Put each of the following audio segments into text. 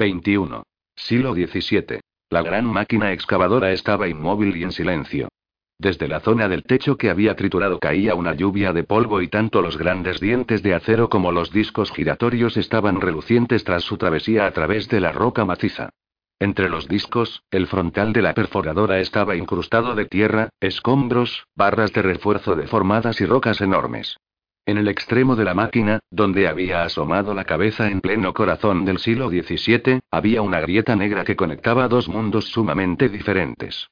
21. Siglo XVII. La gran máquina excavadora estaba inmóvil y en silencio. Desde la zona del techo que había triturado caía una lluvia de polvo y tanto los grandes dientes de acero como los discos giratorios estaban relucientes tras su travesía a través de la roca maciza. Entre los discos, el frontal de la perforadora estaba incrustado de tierra, escombros, barras de refuerzo deformadas y rocas enormes. En el extremo de la máquina, donde había asomado la cabeza en pleno corazón del siglo XVII, había una grieta negra que conectaba dos mundos sumamente diferentes.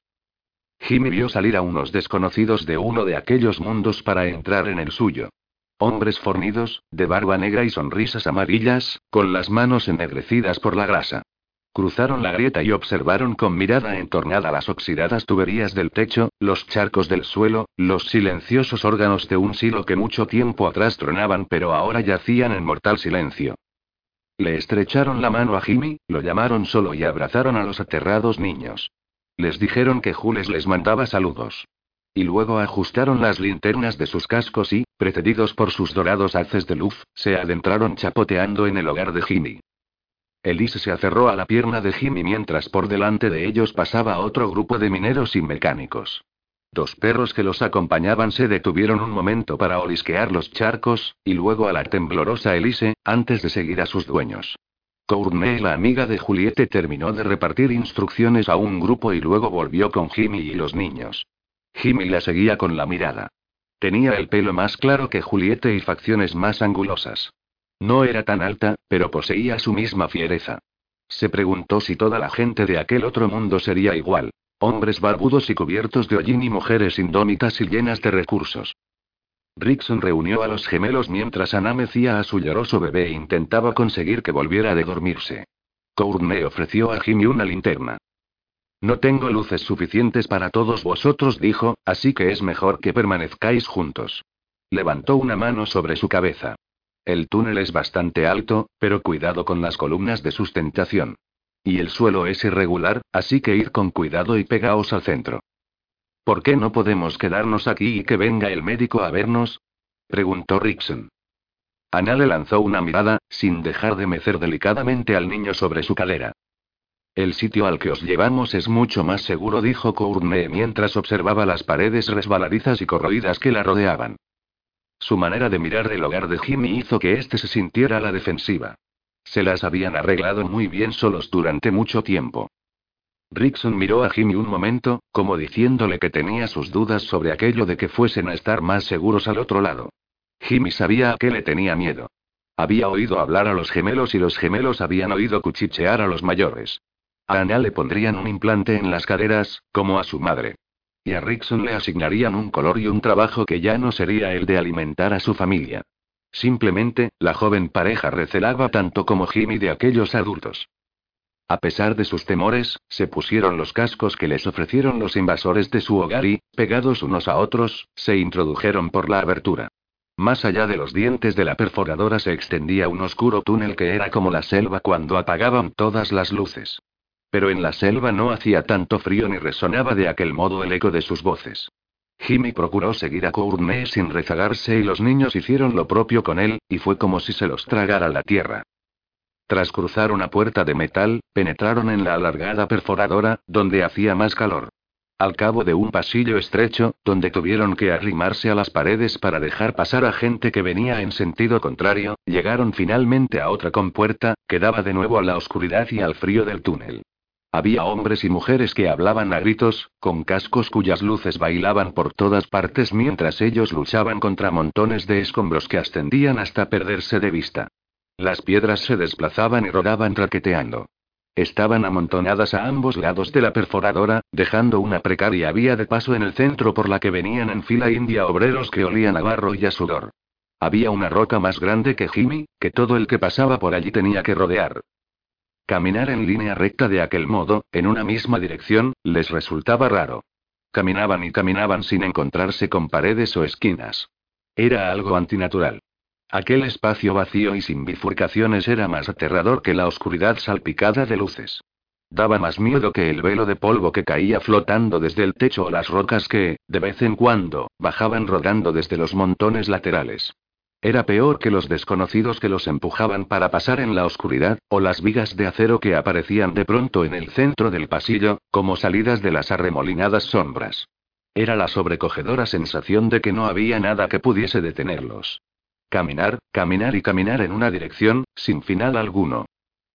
Jimmy vio salir a unos desconocidos de uno de aquellos mundos para entrar en el suyo. Hombres fornidos, de barba negra y sonrisas amarillas, con las manos ennegrecidas por la grasa. Cruzaron la grieta y observaron con mirada entornada las oxidadas tuberías del techo, los charcos del suelo, los silenciosos órganos de un silo que mucho tiempo atrás tronaban pero ahora yacían en mortal silencio. Le estrecharon la mano a Jimmy, lo llamaron solo y abrazaron a los aterrados niños. Les dijeron que Jules les mandaba saludos. Y luego ajustaron las linternas de sus cascos y, precedidos por sus dorados haces de luz, se adentraron chapoteando en el hogar de Jimmy. Elise se aferró a la pierna de Jimmy mientras por delante de ellos pasaba otro grupo de mineros y mecánicos. Dos perros que los acompañaban se detuvieron un momento para olisquear los charcos, y luego a la temblorosa Elise, antes de seguir a sus dueños. Courtney, la amiga de Juliette, terminó de repartir instrucciones a un grupo y luego volvió con Jimmy y los niños. Jimmy la seguía con la mirada. Tenía el pelo más claro que Juliette y facciones más angulosas. No era tan alta, pero poseía su misma fiereza. Se preguntó si toda la gente de aquel otro mundo sería igual. Hombres barbudos y cubiertos de hollín y mujeres indómitas y llenas de recursos. Rickson reunió a los gemelos mientras Ana mecía a su lloroso bebé e intentaba conseguir que volviera de dormirse. Courtney ofreció a Jimmy una linterna. No tengo luces suficientes para todos vosotros, dijo, así que es mejor que permanezcáis juntos. Levantó una mano sobre su cabeza. El túnel es bastante alto, pero cuidado con las columnas de sustentación. Y el suelo es irregular, así que id con cuidado y pegaos al centro. ¿Por qué no podemos quedarnos aquí y que venga el médico a vernos? preguntó Rickson. Ana le lanzó una mirada, sin dejar de mecer delicadamente al niño sobre su cadera. El sitio al que os llevamos es mucho más seguro, dijo Courtney mientras observaba las paredes resbaladizas y corroídas que la rodeaban. Su manera de mirar del hogar de Jimmy hizo que éste se sintiera a la defensiva. Se las habían arreglado muy bien solos durante mucho tiempo. Rickson miró a Jimmy un momento, como diciéndole que tenía sus dudas sobre aquello de que fuesen a estar más seguros al otro lado. Jimmy sabía a qué le tenía miedo. Había oído hablar a los gemelos y los gemelos habían oído cuchichear a los mayores. A Anna le pondrían un implante en las caderas, como a su madre. Y a Rickson le asignarían un color y un trabajo que ya no sería el de alimentar a su familia. Simplemente, la joven pareja recelaba tanto como Jimmy de aquellos adultos. A pesar de sus temores, se pusieron los cascos que les ofrecieron los invasores de su hogar y, pegados unos a otros, se introdujeron por la abertura. Más allá de los dientes de la perforadora se extendía un oscuro túnel que era como la selva cuando apagaban todas las luces. Pero en la selva no hacía tanto frío ni resonaba de aquel modo el eco de sus voces. Jimmy procuró seguir a Courtney sin rezagarse y los niños hicieron lo propio con él, y fue como si se los tragara la tierra. Tras cruzar una puerta de metal, penetraron en la alargada perforadora, donde hacía más calor. Al cabo de un pasillo estrecho, donde tuvieron que arrimarse a las paredes para dejar pasar a gente que venía en sentido contrario, llegaron finalmente a otra compuerta, que daba de nuevo a la oscuridad y al frío del túnel. Había hombres y mujeres que hablaban a gritos, con cascos cuyas luces bailaban por todas partes mientras ellos luchaban contra montones de escombros que ascendían hasta perderse de vista. Las piedras se desplazaban y rodaban raqueteando. Estaban amontonadas a ambos lados de la perforadora, dejando una precaria vía de paso en el centro por la que venían en fila india obreros que olían a barro y a sudor. Había una roca más grande que Jimmy, que todo el que pasaba por allí tenía que rodear. Caminar en línea recta de aquel modo, en una misma dirección, les resultaba raro. Caminaban y caminaban sin encontrarse con paredes o esquinas. Era algo antinatural. Aquel espacio vacío y sin bifurcaciones era más aterrador que la oscuridad salpicada de luces. Daba más miedo que el velo de polvo que caía flotando desde el techo o las rocas que, de vez en cuando, bajaban rodando desde los montones laterales. Era peor que los desconocidos que los empujaban para pasar en la oscuridad, o las vigas de acero que aparecían de pronto en el centro del pasillo, como salidas de las arremolinadas sombras. Era la sobrecogedora sensación de que no había nada que pudiese detenerlos. Caminar, caminar y caminar en una dirección, sin final alguno.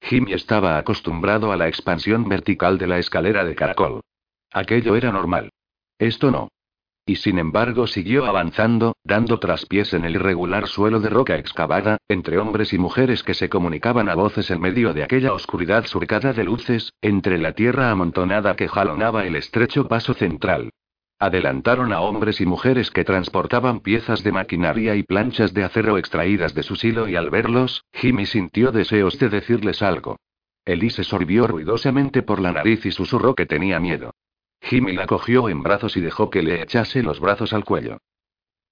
Jimmy estaba acostumbrado a la expansión vertical de la escalera de caracol. Aquello era normal. Esto no. Y sin embargo siguió avanzando, dando traspiés en el irregular suelo de roca excavada, entre hombres y mujeres que se comunicaban a voces en medio de aquella oscuridad surcada de luces, entre la tierra amontonada que jalonaba el estrecho paso central. Adelantaron a hombres y mujeres que transportaban piezas de maquinaria y planchas de acero extraídas de su silo y al verlos, Jimmy sintió deseos de decirles algo. Elise sorbió ruidosamente por la nariz y susurró que tenía miedo. Jimmy la cogió en brazos y dejó que le echase los brazos al cuello.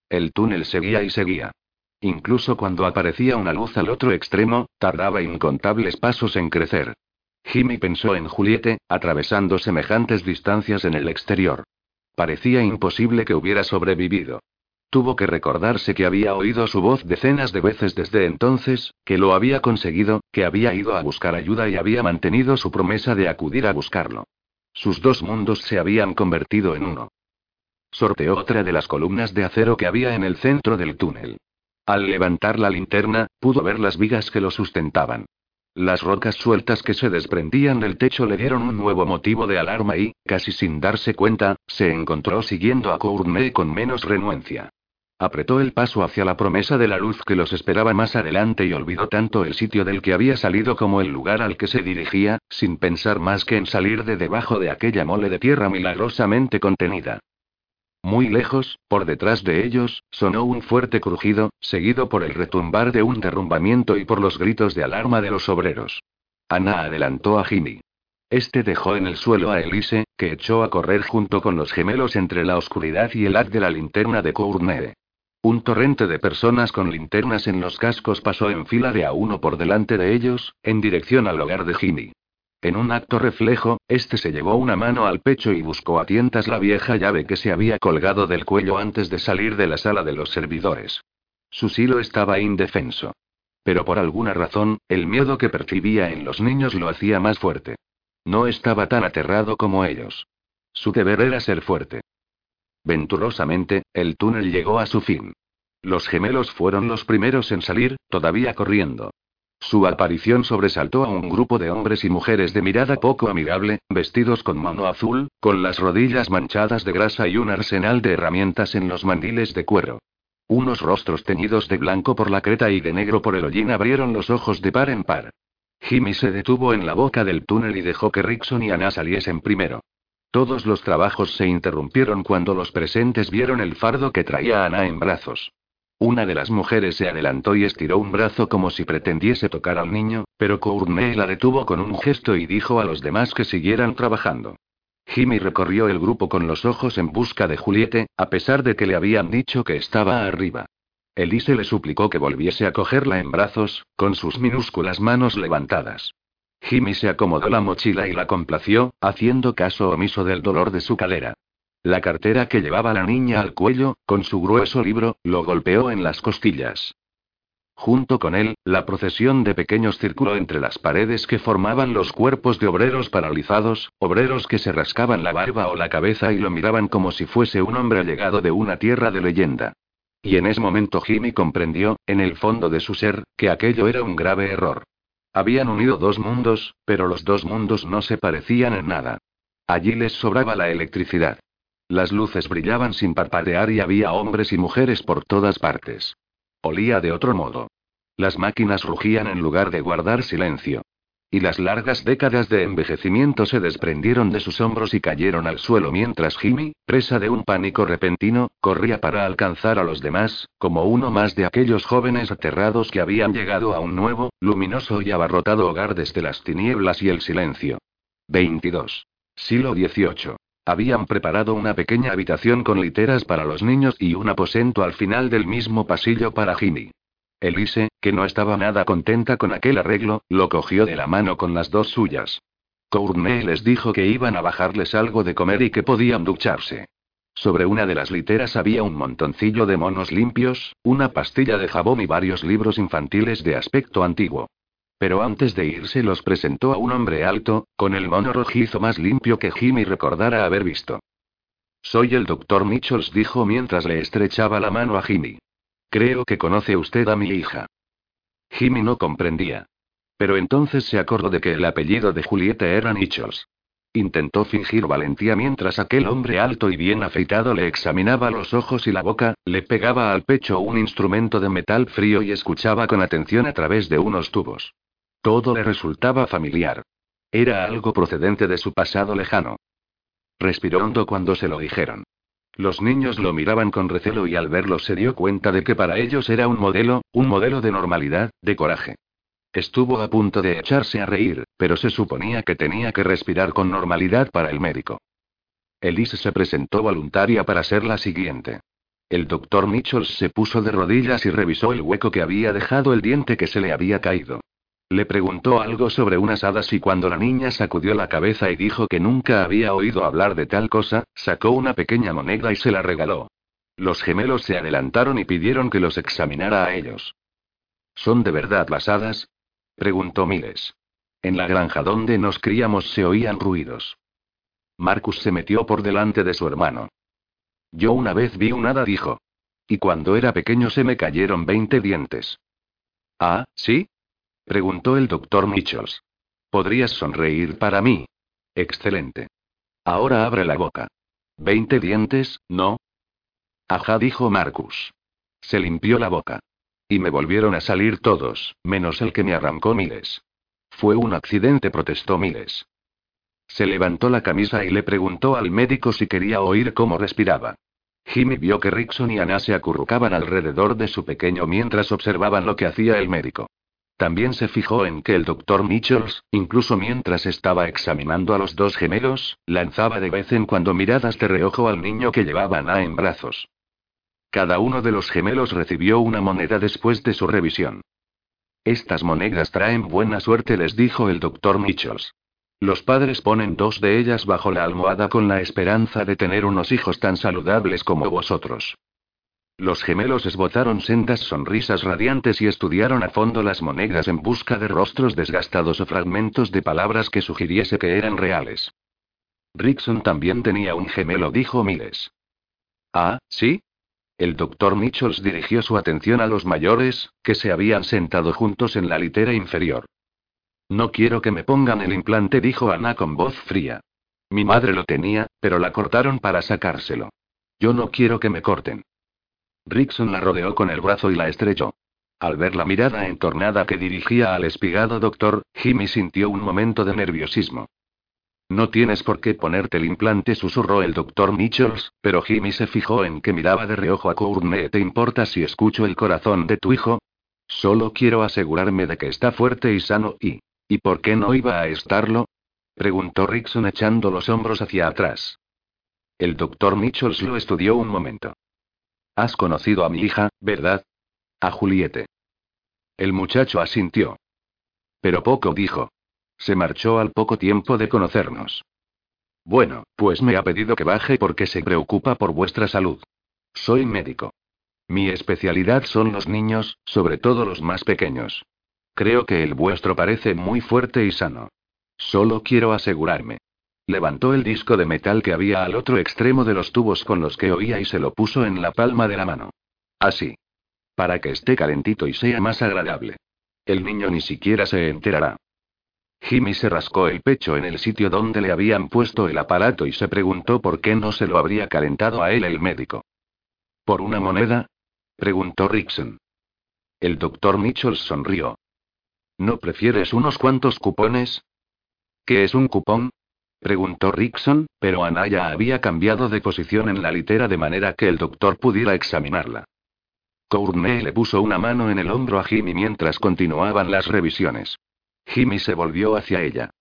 El túnel seguía y seguía. Incluso cuando aparecía una luz al otro extremo, tardaba incontables pasos en crecer. Jimmy pensó en Juliette, atravesando semejantes distancias en el exterior. Parecía imposible que hubiera sobrevivido. Tuvo que recordarse que había oído su voz decenas de veces desde entonces, que lo había conseguido, que había ido a buscar ayuda y había mantenido su promesa de acudir a buscarlo. Sus dos mundos se habían convertido en uno. Sorteó otra de las columnas de acero que había en el centro del túnel. Al levantar la linterna, pudo ver las vigas que lo sustentaban. Las rocas sueltas que se desprendían del techo le dieron un nuevo motivo de alarma y, casi sin darse cuenta, se encontró siguiendo a Courtney con menos renuencia. Apretó el paso hacia la promesa de la luz que los esperaba más adelante y olvidó tanto el sitio del que había salido como el lugar al que se dirigía, sin pensar más que en salir de debajo de aquella mole de tierra milagrosamente contenida. Muy lejos, por detrás de ellos, sonó un fuerte crujido, seguido por el retumbar de un derrumbamiento y por los gritos de alarma de los obreros. Ana adelantó a Jimmy. Este dejó en el suelo a Elise, que echó a correr junto con los gemelos entre la oscuridad y el haz de la linterna de Courtney. Un torrente de personas con linternas en los cascos pasó en fila de a uno por delante de ellos, en dirección al hogar de Jimmy. En un acto reflejo, este se llevó una mano al pecho y buscó a tientas la vieja llave que se había colgado del cuello antes de salir de la sala de los servidores. Su silo estaba indefenso. Pero por alguna razón, el miedo que percibía en los niños lo hacía más fuerte. No estaba tan aterrado como ellos. Su deber era ser fuerte. Venturosamente, el túnel llegó a su fin. Los gemelos fueron los primeros en salir, todavía corriendo. Su aparición sobresaltó a un grupo de hombres y mujeres de mirada poco amigable, vestidos con mano azul, con las rodillas manchadas de grasa y un arsenal de herramientas en los mandiles de cuero. Unos rostros teñidos de blanco por la creta y de negro por el hollín abrieron los ojos de par en par. Jimmy se detuvo en la boca del túnel y dejó que Rickson y Anna saliesen primero. Todos los trabajos se interrumpieron cuando los presentes vieron el fardo que traía Ana en brazos. Una de las mujeres se adelantó y estiró un brazo como si pretendiese tocar al niño, pero Courtney la detuvo con un gesto y dijo a los demás que siguieran trabajando. Jimmy recorrió el grupo con los ojos en busca de Juliette, a pesar de que le habían dicho que estaba arriba. Elise le suplicó que volviese a cogerla en brazos, con sus minúsculas manos levantadas. Jimmy se acomodó la mochila y la complació, haciendo caso omiso del dolor de su cadera. La cartera que llevaba la niña al cuello, con su grueso libro, lo golpeó en las costillas. Junto con él, la procesión de pequeños circuló entre las paredes que formaban los cuerpos de obreros paralizados, obreros que se rascaban la barba o la cabeza y lo miraban como si fuese un hombre llegado de una tierra de leyenda. Y en ese momento Jimmy comprendió, en el fondo de su ser, que aquello era un grave error. Habían unido dos mundos, pero los dos mundos no se parecían en nada. Allí les sobraba la electricidad. Las luces brillaban sin parpadear y había hombres y mujeres por todas partes. Olía de otro modo. Las máquinas rugían en lugar de guardar silencio. Y las largas décadas de envejecimiento se desprendieron de sus hombros y cayeron al suelo mientras Jimmy, presa de un pánico repentino, corría para alcanzar a los demás, como uno más de aquellos jóvenes aterrados que habían llegado a un nuevo, luminoso y abarrotado hogar desde las tinieblas y el silencio. 22. Siglo XVIII. Habían preparado una pequeña habitación con literas para los niños y un aposento al final del mismo pasillo para Jimmy. Elise, que no estaba nada contenta con aquel arreglo, lo cogió de la mano con las dos suyas. Courtney les dijo que iban a bajarles algo de comer y que podían ducharse. Sobre una de las literas había un montoncillo de monos limpios, una pastilla de jabón y varios libros infantiles de aspecto antiguo. Pero antes de irse los presentó a un hombre alto, con el mono rojizo más limpio que Jimmy recordara haber visto. Soy el doctor Mitchells, dijo mientras le estrechaba la mano a Jimmy. Creo que conoce usted a mi hija. Jimmy no comprendía. Pero entonces se acordó de que el apellido de Julieta era Mitchells. Intentó fingir valentía mientras aquel hombre alto y bien afeitado le examinaba los ojos y la boca, le pegaba al pecho un instrumento de metal frío y escuchaba con atención a través de unos tubos. Todo le resultaba familiar. Era algo procedente de su pasado lejano. Respiró hondo cuando se lo dijeron. Los niños lo miraban con recelo y al verlo se dio cuenta de que para ellos era un modelo, un modelo de normalidad, de coraje. Estuvo a punto de echarse a reír, pero se suponía que tenía que respirar con normalidad para el médico. Elise se presentó voluntaria para ser la siguiente. El doctor Mitchells se puso de rodillas y revisó el hueco que había dejado el diente que se le había caído. Le preguntó algo sobre unas hadas y cuando la niña sacudió la cabeza y dijo que nunca había oído hablar de tal cosa, sacó una pequeña moneda y se la regaló. Los gemelos se adelantaron y pidieron que los examinara a ellos. ¿Son de verdad las hadas? Preguntó Miles. En la granja donde nos criamos se oían ruidos. Marcus se metió por delante de su hermano. Yo una vez vi un hada, dijo. Y cuando era pequeño se me cayeron veinte dientes. Ah, ¿sí? Preguntó el doctor Mitchells. ¿Podrías sonreír para mí? Excelente. Ahora abre la boca. ¿Veinte dientes, no? Ajá, dijo Marcus. Se limpió la boca. Y me volvieron a salir todos, menos el que me arrancó Miles. Fue un accidente, protestó Miles. Se levantó la camisa y le preguntó al médico si quería oír cómo respiraba. Jimmy vio que Rickson y Anna se acurrucaban alrededor de su pequeño mientras observaban lo que hacía el médico. También se fijó en que el doctor Mitchells, incluso mientras estaba examinando a los dos gemelos, lanzaba de vez en cuando miradas de reojo al niño que llevaba Anna en brazos. Cada uno de los gemelos recibió una moneda después de su revisión. Estas monedas traen buena suerte, les dijo el doctor Mitchells. Los padres ponen dos de ellas bajo la almohada con la esperanza de tener unos hijos tan saludables como vosotros. Los gemelos esbozaron sendas sonrisas radiantes y estudiaron a fondo las monedas en busca de rostros desgastados o fragmentos de palabras que sugiriese que eran reales. Rickson también tenía un gemelo, dijo Miles. Ah, ¿sí? El doctor Mitchells dirigió su atención a los mayores, que se habían sentado juntos en la litera inferior. No quiero que me pongan el implante, dijo Ana con voz fría. Mi madre lo tenía, pero la cortaron para sacárselo. Yo no quiero que me corten. Rickson la rodeó con el brazo y la estrechó. Al ver la mirada entornada que dirigía al espigado doctor, Jimmy sintió un momento de nerviosismo. No tienes por qué ponerte el implante, susurró el doctor Mitchells, pero Jimmy se fijó en que miraba de reojo a Courtney. ¿Te importa si escucho el corazón de tu hijo? Solo quiero asegurarme de que está fuerte y sano y... ¿Y por qué no iba a estarlo? preguntó Rickson echando los hombros hacia atrás. El doctor Mitchells lo estudió un momento. Conocido a mi hija, ¿verdad? A Juliette. El muchacho asintió. Pero poco dijo. Se marchó al poco tiempo de conocernos. Bueno, pues me ha pedido que baje porque se preocupa por vuestra salud. Soy médico. Mi especialidad son los niños, sobre todo los más pequeños. Creo que el vuestro parece muy fuerte y sano. Solo quiero asegurarme. Levantó el disco de metal que había al otro extremo de los tubos con los que oía y se lo puso en la palma de la mano. Así. Para que esté calentito y sea más agradable. El niño ni siquiera se enterará. Jimmy se rascó el pecho en el sitio donde le habían puesto el aparato y se preguntó por qué no se lo habría calentado a él el médico. ¿Por una moneda? preguntó Rickson. El doctor Mitchell sonrió. ¿No prefieres unos cuantos cupones? ¿Qué es un cupón? Preguntó Rickson, pero Anaya había cambiado de posición en la litera de manera que el doctor pudiera examinarla. Courtney le puso una mano en el hombro a Jimmy mientras continuaban las revisiones. Jimmy se volvió hacia ella.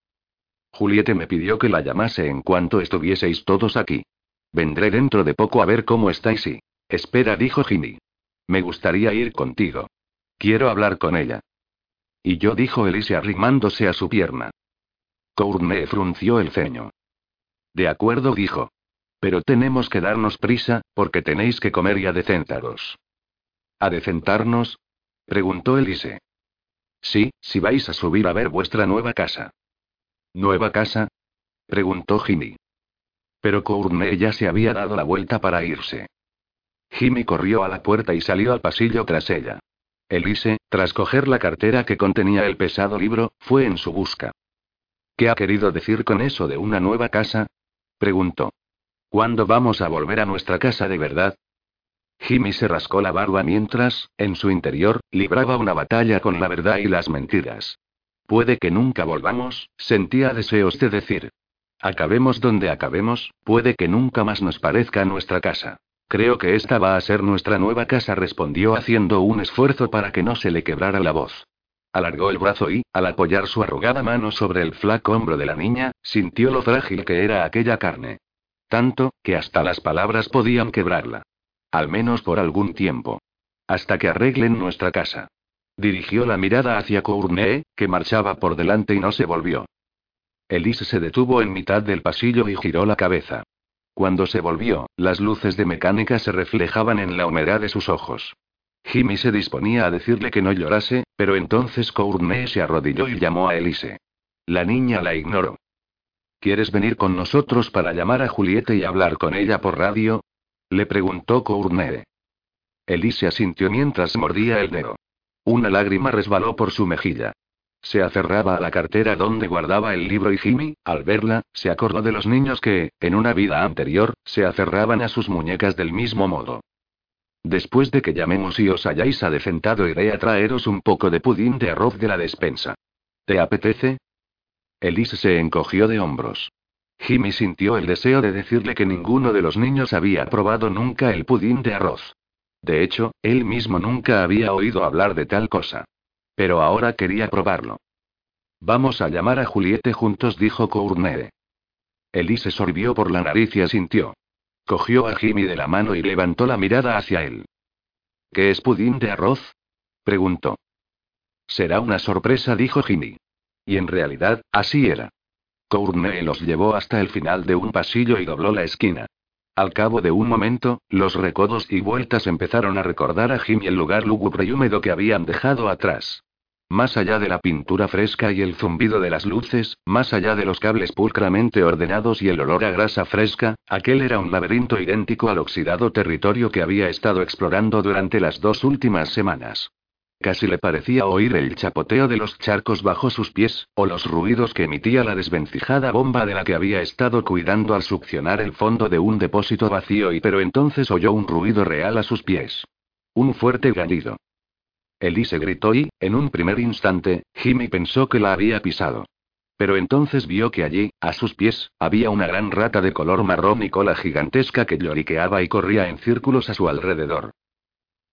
Juliette me pidió que la llamase en cuanto estuvieseis todos aquí. Vendré dentro de poco a ver cómo estáis y... Espera, dijo Jimmy. Me gustaría ir contigo. Quiero hablar con ella. Y yo, dijo Elise arrimándose a su pierna. Courtney frunció el ceño. De acuerdo, dijo. Pero tenemos que darnos prisa, porque tenéis que comer y adecentaros. ¿Adecentarnos? preguntó Elise. Sí, si vais a subir a ver vuestra nueva casa. ¿Nueva casa? preguntó Jimmy. Pero Courtney ya se había dado la vuelta para irse. Jimmy corrió a la puerta y salió al pasillo tras ella. Elise, tras coger la cartera que contenía el pesado libro, fue en su busca. ¿Qué ha querido decir con eso de una nueva casa? preguntó. ¿Cuándo vamos a volver a nuestra casa de verdad? Jimmy se rascó la barba mientras, en su interior, libraba una batalla con la verdad y las mentiras. Puede que nunca volvamos, sentía deseos de decir. Acabemos donde acabemos, puede que nunca más nos parezca nuestra casa. Creo que esta va a ser nuestra nueva casa, respondió haciendo un esfuerzo para que no se le quebrara la voz. Alargó el brazo y, al apoyar su arrugada mano sobre el flaco hombro de la niña, sintió lo frágil que era aquella carne. Tanto, que hasta las palabras podían quebrarla. Al menos por algún tiempo. Hasta que arreglen nuestra casa. Dirigió la mirada hacia Cournet, que marchaba por delante y no se volvió. Elise se detuvo en mitad del pasillo y giró la cabeza. Cuando se volvió, las luces de mecánica se reflejaban en la humedad de sus ojos. Jimmy se disponía a decirle que no llorase, pero entonces Cournet se arrodilló y llamó a Elise. La niña la ignoró. ¿Quieres venir con nosotros para llamar a Julieta y hablar con ella por radio? Le preguntó Cournet. Elise asintió mientras mordía el dedo. Una lágrima resbaló por su mejilla. Se aferraba a la cartera donde guardaba el libro y Jimmy, al verla, se acordó de los niños que, en una vida anterior, se aferraban a sus muñecas del mismo modo. Después de que llamemos y os hayáis adecentado iré a traeros un poco de pudín de arroz de la despensa. ¿Te apetece? Elise se encogió de hombros. Jimmy sintió el deseo de decirle que ninguno de los niños había probado nunca el pudín de arroz. De hecho, él mismo nunca había oído hablar de tal cosa. Pero ahora quería probarlo. Vamos a llamar a Juliette juntos, dijo Cournet. Elise sorbió por la nariz y asintió. Cogió a Jimmy de la mano y levantó la mirada hacia él. ¿Qué es pudín de arroz? preguntó. Será una sorpresa, dijo Jimmy. Y en realidad, así era. Cournet los llevó hasta el final de un pasillo y dobló la esquina. Al cabo de un momento, los recodos y vueltas empezaron a recordar a Jimmy el lugar lúgubre y húmedo que habían dejado atrás. Más allá de la pintura fresca y el zumbido de las luces, más allá de los cables pulcramente ordenados y el olor a grasa fresca, aquel era un laberinto idéntico al oxidado territorio que había estado explorando durante las dos últimas semanas. Casi le parecía oír el chapoteo de los charcos bajo sus pies, o los ruidos que emitía la desvencijada bomba de la que había estado cuidando al succionar el fondo de un depósito vacío y pero entonces oyó un ruido real a sus pies. Un fuerte gallido. Elise gritó y, en un primer instante, Jimmy pensó que la había pisado. Pero entonces vio que allí, a sus pies, había una gran rata de color marrón y cola gigantesca que lloriqueaba y corría en círculos a su alrededor.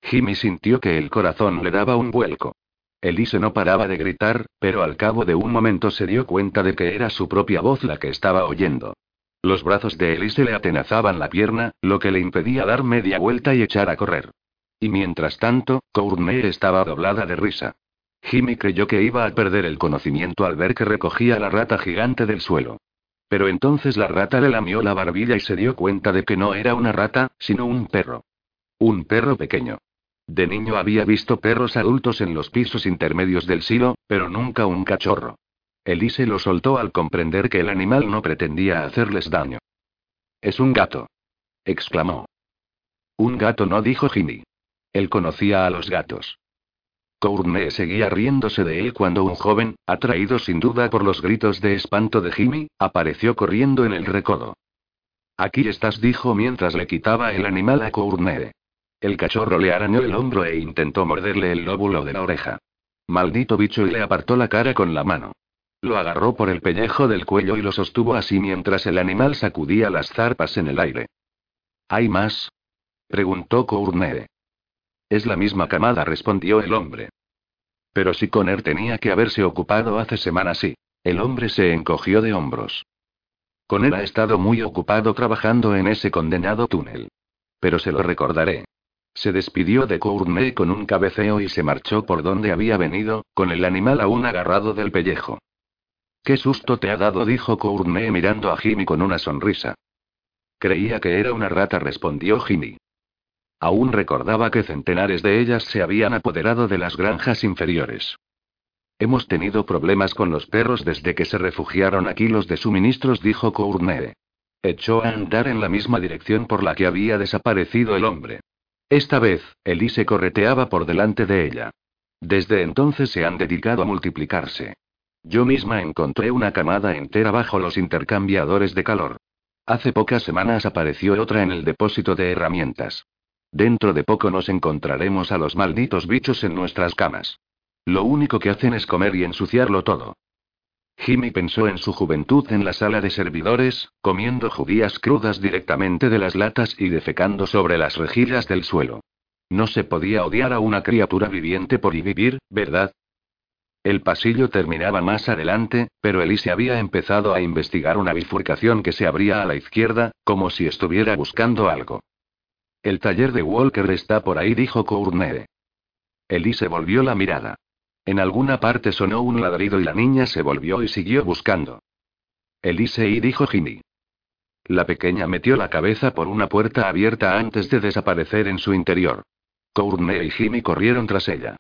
Jimmy sintió que el corazón le daba un vuelco. Elise no paraba de gritar, pero al cabo de un momento se dio cuenta de que era su propia voz la que estaba oyendo. Los brazos de Elise le atenazaban la pierna, lo que le impedía dar media vuelta y echar a correr. Y mientras tanto, Courtney estaba doblada de risa. Jimmy creyó que iba a perder el conocimiento al ver que recogía la rata gigante del suelo. Pero entonces la rata le lamió la barbilla y se dio cuenta de que no era una rata, sino un perro. Un perro pequeño. De niño había visto perros adultos en los pisos intermedios del silo, pero nunca un cachorro. Elise lo soltó al comprender que el animal no pretendía hacerles daño. Es un gato. exclamó. Un gato no dijo Jimmy. Él conocía a los gatos. Courtney seguía riéndose de él cuando un joven, atraído sin duda por los gritos de espanto de Jimmy, apareció corriendo en el recodo. Aquí estás, dijo mientras le quitaba el animal a Courtney. El cachorro le arañó el hombro e intentó morderle el lóbulo de la oreja. Maldito bicho y le apartó la cara con la mano. Lo agarró por el pellejo del cuello y lo sostuvo así mientras el animal sacudía las zarpas en el aire. ¿Hay más? preguntó Cournet. Es la misma camada, respondió el hombre. Pero si Conner tenía que haberse ocupado hace semanas sí. El hombre se encogió de hombros. Conner ha estado muy ocupado trabajando en ese condenado túnel. Pero se lo recordaré. Se despidió de Courtney con un cabeceo y se marchó por donde había venido, con el animal aún agarrado del pellejo. ¿Qué susto te ha dado? dijo Courtney mirando a Jimmy con una sonrisa. Creía que era una rata, respondió Jimmy. Aún recordaba que centenares de ellas se habían apoderado de las granjas inferiores. Hemos tenido problemas con los perros desde que se refugiaron aquí los de suministros, dijo Courtney. Echó a andar en la misma dirección por la que había desaparecido el hombre. Esta vez, Elise correteaba por delante de ella. Desde entonces se han dedicado a multiplicarse. Yo misma encontré una camada entera bajo los intercambiadores de calor. Hace pocas semanas apareció otra en el depósito de herramientas. Dentro de poco nos encontraremos a los malditos bichos en nuestras camas. Lo único que hacen es comer y ensuciarlo todo. Jimmy pensó en su juventud en la sala de servidores, comiendo judías crudas directamente de las latas y defecando sobre las rejillas del suelo. No se podía odiar a una criatura viviente por y vivir, ¿verdad? El pasillo terminaba más adelante, pero Elise había empezado a investigar una bifurcación que se abría a la izquierda, como si estuviera buscando algo. El taller de Walker está por ahí, dijo Courtney. Elise volvió la mirada. En alguna parte sonó un ladrido y la niña se volvió y siguió buscando. Elise y dijo Jimmy. La pequeña metió la cabeza por una puerta abierta antes de desaparecer en su interior. Courtney y Jimmy corrieron tras ella.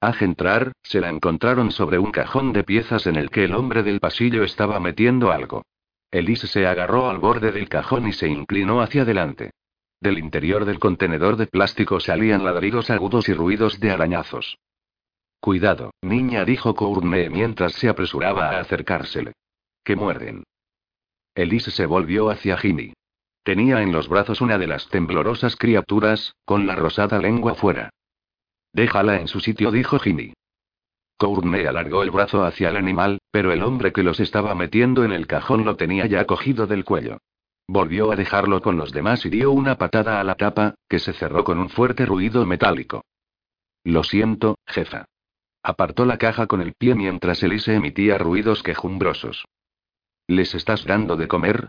Al entrar, se la encontraron sobre un cajón de piezas en el que el hombre del pasillo estaba metiendo algo. Elise se agarró al borde del cajón y se inclinó hacia adelante. Del interior del contenedor de plástico salían ladridos agudos y ruidos de arañazos. Cuidado, niña, dijo Courtney mientras se apresuraba a acercársele. Que muerden. Elise se volvió hacia Jimmy. Tenía en los brazos una de las temblorosas criaturas, con la rosada lengua fuera. Déjala en su sitio, dijo Jimmy. Courtney alargó el brazo hacia el animal, pero el hombre que los estaba metiendo en el cajón lo tenía ya cogido del cuello. Volvió a dejarlo con los demás y dio una patada a la tapa, que se cerró con un fuerte ruido metálico. Lo siento, jefa. Apartó la caja con el pie mientras Elise emitía ruidos quejumbrosos. ¿Les estás dando de comer?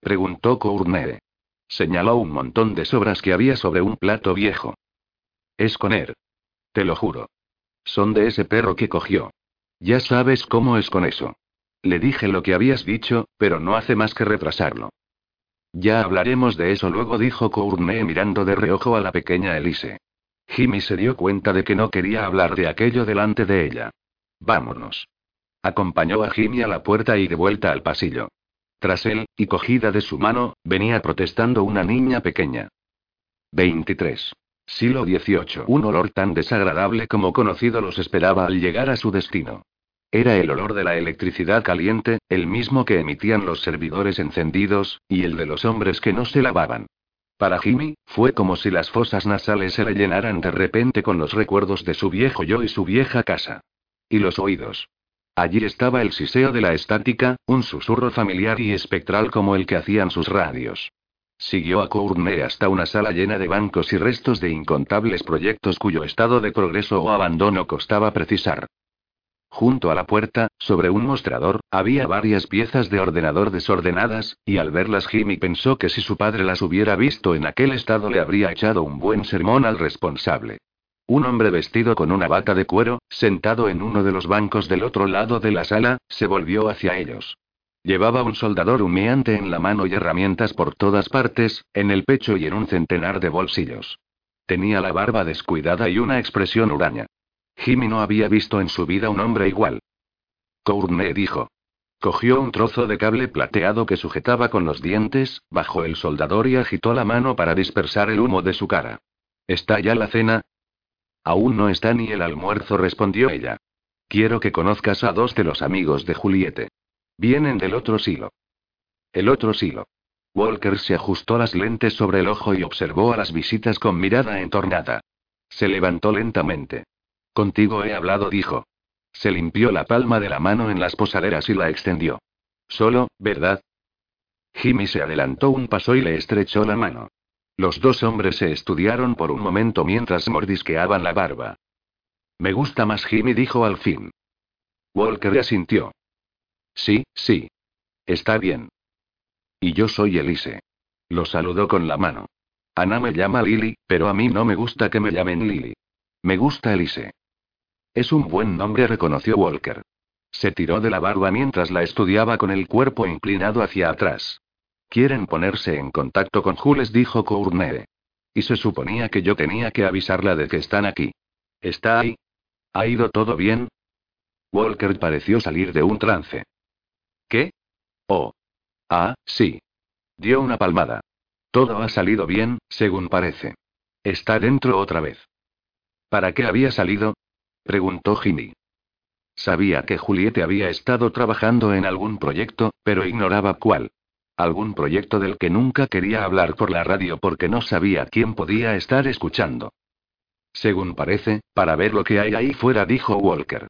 preguntó Courtney. Señaló un montón de sobras que había sobre un plato viejo. Es Conner. Te lo juro. Son de ese perro que cogió. Ya sabes cómo es con eso. Le dije lo que habías dicho, pero no hace más que retrasarlo. Ya hablaremos de eso luego, dijo Courtney mirando de reojo a la pequeña Elise. Jimmy se dio cuenta de que no quería hablar de aquello delante de ella. Vámonos. Acompañó a Jimmy a la puerta y de vuelta al pasillo. Tras él, y cogida de su mano, venía protestando una niña pequeña. 23. Siglo XVIII. Un olor tan desagradable como conocido los esperaba al llegar a su destino. Era el olor de la electricidad caliente, el mismo que emitían los servidores encendidos, y el de los hombres que no se lavaban. Para Jimmy, fue como si las fosas nasales se le llenaran de repente con los recuerdos de su viejo yo y su vieja casa. Y los oídos. Allí estaba el siseo de la estática, un susurro familiar y espectral como el que hacían sus radios. Siguió a Courtney hasta una sala llena de bancos y restos de incontables proyectos cuyo estado de progreso o abandono costaba precisar. Junto a la puerta, sobre un mostrador, había varias piezas de ordenador desordenadas, y al verlas Jimmy pensó que si su padre las hubiera visto en aquel estado le habría echado un buen sermón al responsable. Un hombre vestido con una bata de cuero, sentado en uno de los bancos del otro lado de la sala, se volvió hacia ellos. Llevaba un soldador humeante en la mano y herramientas por todas partes, en el pecho y en un centenar de bolsillos. Tenía la barba descuidada y una expresión huraña. Jimmy no había visto en su vida un hombre igual. Courtney dijo. Cogió un trozo de cable plateado que sujetaba con los dientes, bajó el soldador y agitó la mano para dispersar el humo de su cara. ¿Está ya la cena? Aún no está ni el almuerzo, respondió ella. Quiero que conozcas a dos de los amigos de Juliette. Vienen del otro silo. El otro silo. Walker se ajustó las lentes sobre el ojo y observó a las visitas con mirada entornada. Se levantó lentamente. Contigo he hablado, dijo. Se limpió la palma de la mano en las posaderas y la extendió. Solo, ¿verdad? Jimmy se adelantó un paso y le estrechó la mano. Los dos hombres se estudiaron por un momento mientras mordisqueaban la barba. Me gusta más Jimmy, dijo al fin. Walker asintió. Sí, sí. Está bien. Y yo soy Elise. Lo saludó con la mano. Ana me llama Lily, pero a mí no me gusta que me llamen Lily. Me gusta Elise. Es un buen nombre, reconoció Walker. Se tiró de la barba mientras la estudiaba con el cuerpo inclinado hacia atrás. Quieren ponerse en contacto con Jules, dijo Courtney. Y se suponía que yo tenía que avisarla de que están aquí. ¿Está ahí? ¿Ha ido todo bien? Walker pareció salir de un trance. ¿Qué? Oh. Ah, sí. Dio una palmada. Todo ha salido bien, según parece. Está dentro otra vez. ¿Para qué había salido? Preguntó Jimmy. Sabía que Juliette había estado trabajando en algún proyecto, pero ignoraba cuál. Algún proyecto del que nunca quería hablar por la radio porque no sabía quién podía estar escuchando. Según parece, para ver lo que hay ahí fuera, dijo Walker.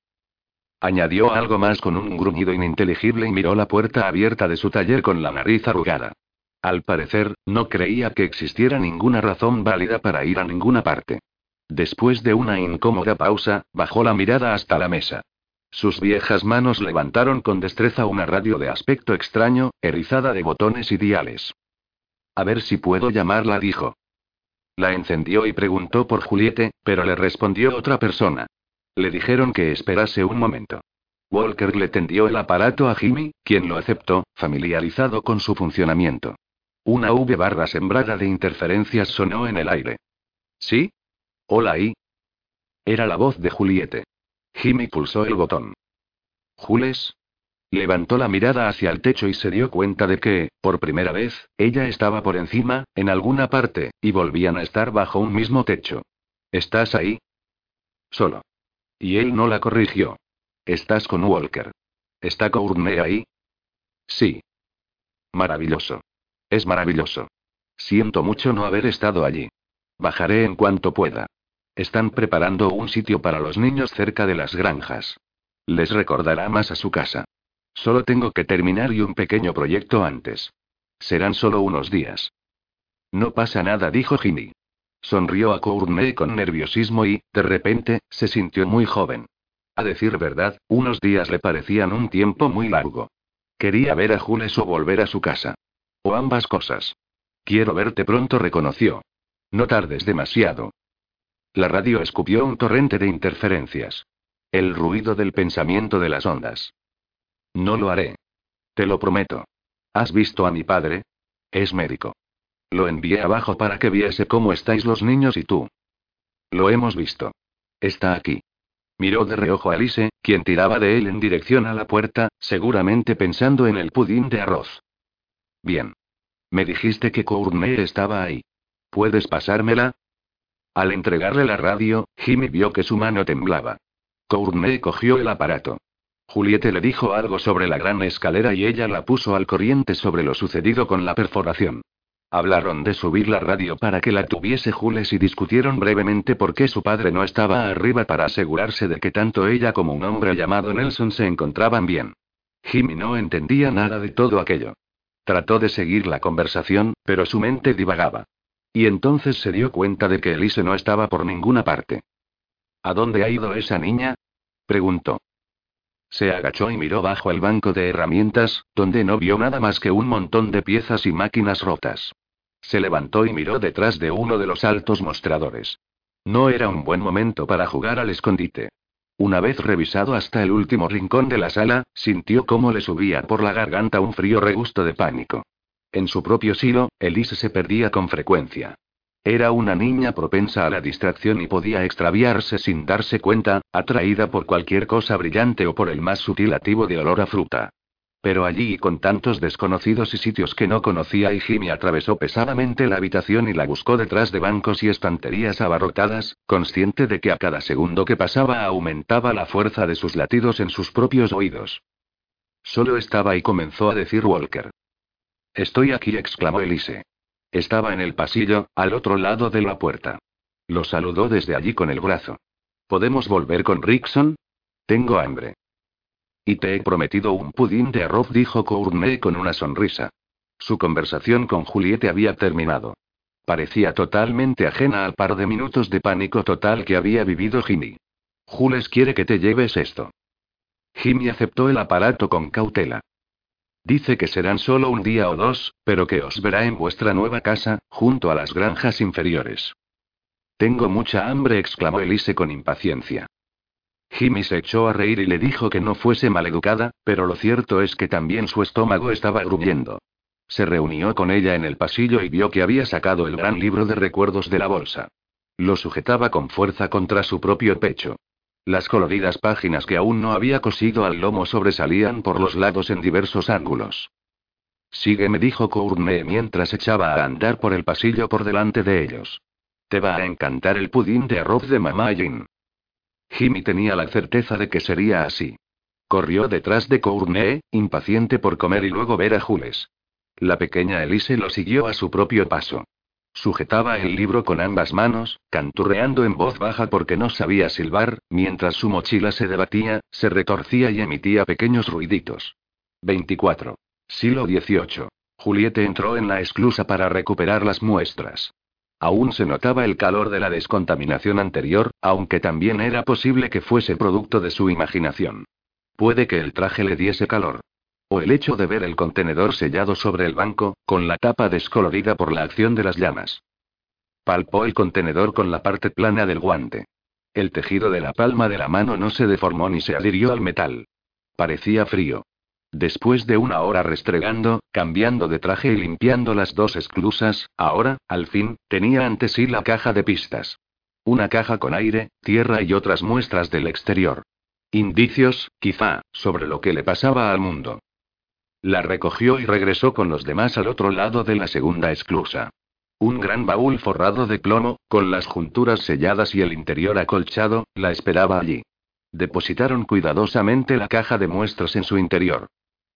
Añadió algo más con un gruñido ininteligible y miró la puerta abierta de su taller con la nariz arrugada. Al parecer, no creía que existiera ninguna razón válida para ir a ninguna parte. Después de una incómoda pausa, bajó la mirada hasta la mesa. Sus viejas manos levantaron con destreza una radio de aspecto extraño, erizada de botones y diales. A ver si puedo llamarla, dijo. La encendió y preguntó por Juliette, pero le respondió otra persona. Le dijeron que esperase un momento. Walker le tendió el aparato a Jimmy, quien lo aceptó, familiarizado con su funcionamiento. Una V barra sembrada de interferencias sonó en el aire. ¿Sí? Hola ahí. Era la voz de Juliette. Jimmy pulsó el botón. ¿Jules? Levantó la mirada hacia el techo y se dio cuenta de que, por primera vez, ella estaba por encima, en alguna parte, y volvían a estar bajo un mismo techo. ¿Estás ahí? Solo. Y él no la corrigió. Estás con Walker. ¿Está Courtney ahí? Sí. Maravilloso. Es maravilloso. Siento mucho no haber estado allí. Bajaré en cuanto pueda. Están preparando un sitio para los niños cerca de las granjas. Les recordará más a su casa. Solo tengo que terminar y un pequeño proyecto antes. Serán solo unos días. No pasa nada, dijo Ginny. Sonrió a Courtney con nerviosismo y, de repente, se sintió muy joven. A decir verdad, unos días le parecían un tiempo muy largo. Quería ver a Jules o volver a su casa. O ambas cosas. Quiero verte pronto, reconoció. No tardes demasiado. La radio escupió un torrente de interferencias. El ruido del pensamiento de las ondas. No lo haré. Te lo prometo. ¿Has visto a mi padre? Es médico. Lo envié abajo para que viese cómo estáis los niños y tú. Lo hemos visto. Está aquí. Miró de reojo a Alice, quien tiraba de él en dirección a la puerta, seguramente pensando en el pudín de arroz. Bien. Me dijiste que Courtney estaba ahí. ¿Puedes pasármela? Al entregarle la radio, Jimmy vio que su mano temblaba. Courtney cogió el aparato. Juliette le dijo algo sobre la gran escalera y ella la puso al corriente sobre lo sucedido con la perforación. Hablaron de subir la radio para que la tuviese Jules y discutieron brevemente por qué su padre no estaba arriba para asegurarse de que tanto ella como un hombre llamado Nelson se encontraban bien. Jimmy no entendía nada de todo aquello. Trató de seguir la conversación, pero su mente divagaba. Y entonces se dio cuenta de que Elise no estaba por ninguna parte. ¿A dónde ha ido esa niña? preguntó. Se agachó y miró bajo el banco de herramientas, donde no vio nada más que un montón de piezas y máquinas rotas. Se levantó y miró detrás de uno de los altos mostradores. No era un buen momento para jugar al escondite. Una vez revisado hasta el último rincón de la sala, sintió cómo le subía por la garganta un frío regusto de pánico. En su propio silo, Elise se perdía con frecuencia. Era una niña propensa a la distracción y podía extraviarse sin darse cuenta, atraída por cualquier cosa brillante o por el más sutil ativo de olor a fruta. Pero allí y con tantos desconocidos y sitios que no conocía Jimmy atravesó pesadamente la habitación y la buscó detrás de bancos y estanterías abarrotadas, consciente de que a cada segundo que pasaba aumentaba la fuerza de sus latidos en sus propios oídos. Solo estaba y comenzó a decir Walker. Estoy aquí, exclamó Elise. Estaba en el pasillo, al otro lado de la puerta. Lo saludó desde allí con el brazo. ¿Podemos volver con Rickson? Tengo hambre. Y te he prometido un pudín de arroz, dijo Courtney con una sonrisa. Su conversación con Juliette había terminado. Parecía totalmente ajena al par de minutos de pánico total que había vivido Jimmy. Jules quiere que te lleves esto. Jimmy aceptó el aparato con cautela. Dice que serán solo un día o dos, pero que os verá en vuestra nueva casa, junto a las granjas inferiores. Tengo mucha hambre, exclamó Elise con impaciencia. Jimmy se echó a reír y le dijo que no fuese maleducada, pero lo cierto es que también su estómago estaba gruñendo. Se reunió con ella en el pasillo y vio que había sacado el gran libro de recuerdos de la bolsa. Lo sujetaba con fuerza contra su propio pecho. Las coloridas páginas que aún no había cosido al lomo sobresalían por los lados en diversos ángulos. Sígueme, dijo Courtney mientras echaba a andar por el pasillo por delante de ellos. Te va a encantar el pudín de arroz de mamá Jean. Jimmy tenía la certeza de que sería así. Corrió detrás de Courtney, impaciente por comer y luego ver a Jules. La pequeña Elise lo siguió a su propio paso. Sujetaba el libro con ambas manos, canturreando en voz baja porque no sabía silbar, mientras su mochila se debatía, se retorcía y emitía pequeños ruiditos. 24. Siglo XVIII. Juliette entró en la esclusa para recuperar las muestras. Aún se notaba el calor de la descontaminación anterior, aunque también era posible que fuese producto de su imaginación. Puede que el traje le diese calor. O el hecho de ver el contenedor sellado sobre el banco, con la tapa descolorida por la acción de las llamas. Palpó el contenedor con la parte plana del guante. El tejido de la palma de la mano no se deformó ni se adhirió al metal. Parecía frío. Después de una hora restregando, cambiando de traje y limpiando las dos esclusas, ahora, al fin, tenía ante sí la caja de pistas. Una caja con aire, tierra y otras muestras del exterior. Indicios, quizá, sobre lo que le pasaba al mundo. La recogió y regresó con los demás al otro lado de la segunda esclusa. Un gran baúl forrado de plomo, con las junturas selladas y el interior acolchado, la esperaba allí. Depositaron cuidadosamente la caja de muestras en su interior.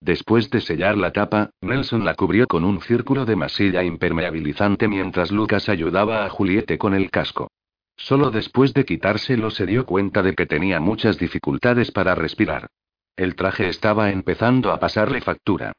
Después de sellar la tapa, Nelson la cubrió con un círculo de masilla impermeabilizante mientras Lucas ayudaba a Juliette con el casco. Solo después de quitárselo se dio cuenta de que tenía muchas dificultades para respirar. El traje estaba empezando a pasarle factura.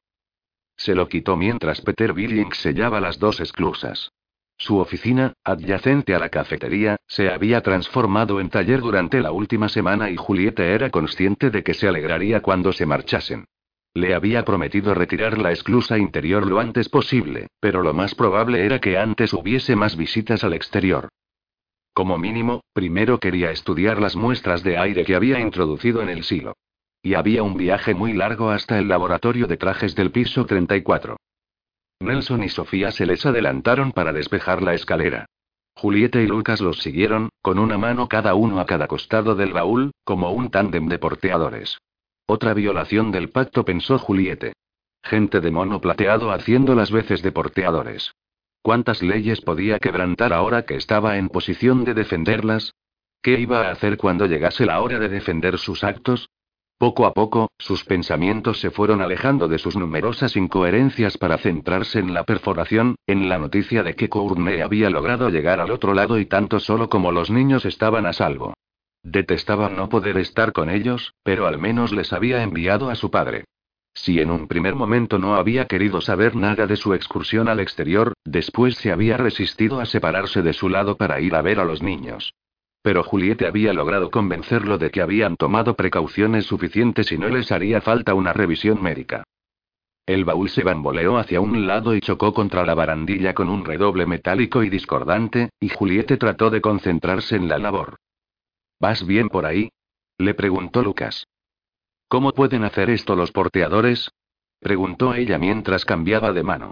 Se lo quitó mientras Peter Billings sellaba las dos esclusas. Su oficina, adyacente a la cafetería, se había transformado en taller durante la última semana y Julieta era consciente de que se alegraría cuando se marchasen. Le había prometido retirar la esclusa interior lo antes posible, pero lo más probable era que antes hubiese más visitas al exterior. Como mínimo, primero quería estudiar las muestras de aire que había introducido en el silo. Y había un viaje muy largo hasta el laboratorio de trajes del piso 34. Nelson y Sofía se les adelantaron para despejar la escalera. Julieta y Lucas los siguieron, con una mano cada uno a cada costado del baúl, como un tándem de porteadores. Otra violación del pacto, pensó Juliette. Gente de mono plateado haciendo las veces de porteadores. ¿Cuántas leyes podía quebrantar ahora que estaba en posición de defenderlas? ¿Qué iba a hacer cuando llegase la hora de defender sus actos? Poco a poco, sus pensamientos se fueron alejando de sus numerosas incoherencias para centrarse en la perforación, en la noticia de que Courtney había logrado llegar al otro lado y tanto solo como los niños estaban a salvo. Detestaba no poder estar con ellos, pero al menos les había enviado a su padre. Si en un primer momento no había querido saber nada de su excursión al exterior, después se había resistido a separarse de su lado para ir a ver a los niños. Pero Juliette había logrado convencerlo de que habían tomado precauciones suficientes y no les haría falta una revisión médica. El baúl se bamboleó hacia un lado y chocó contra la barandilla con un redoble metálico y discordante, y Juliette trató de concentrarse en la labor. ¿Vas bien por ahí? le preguntó Lucas. ¿Cómo pueden hacer esto los porteadores? preguntó ella mientras cambiaba de mano.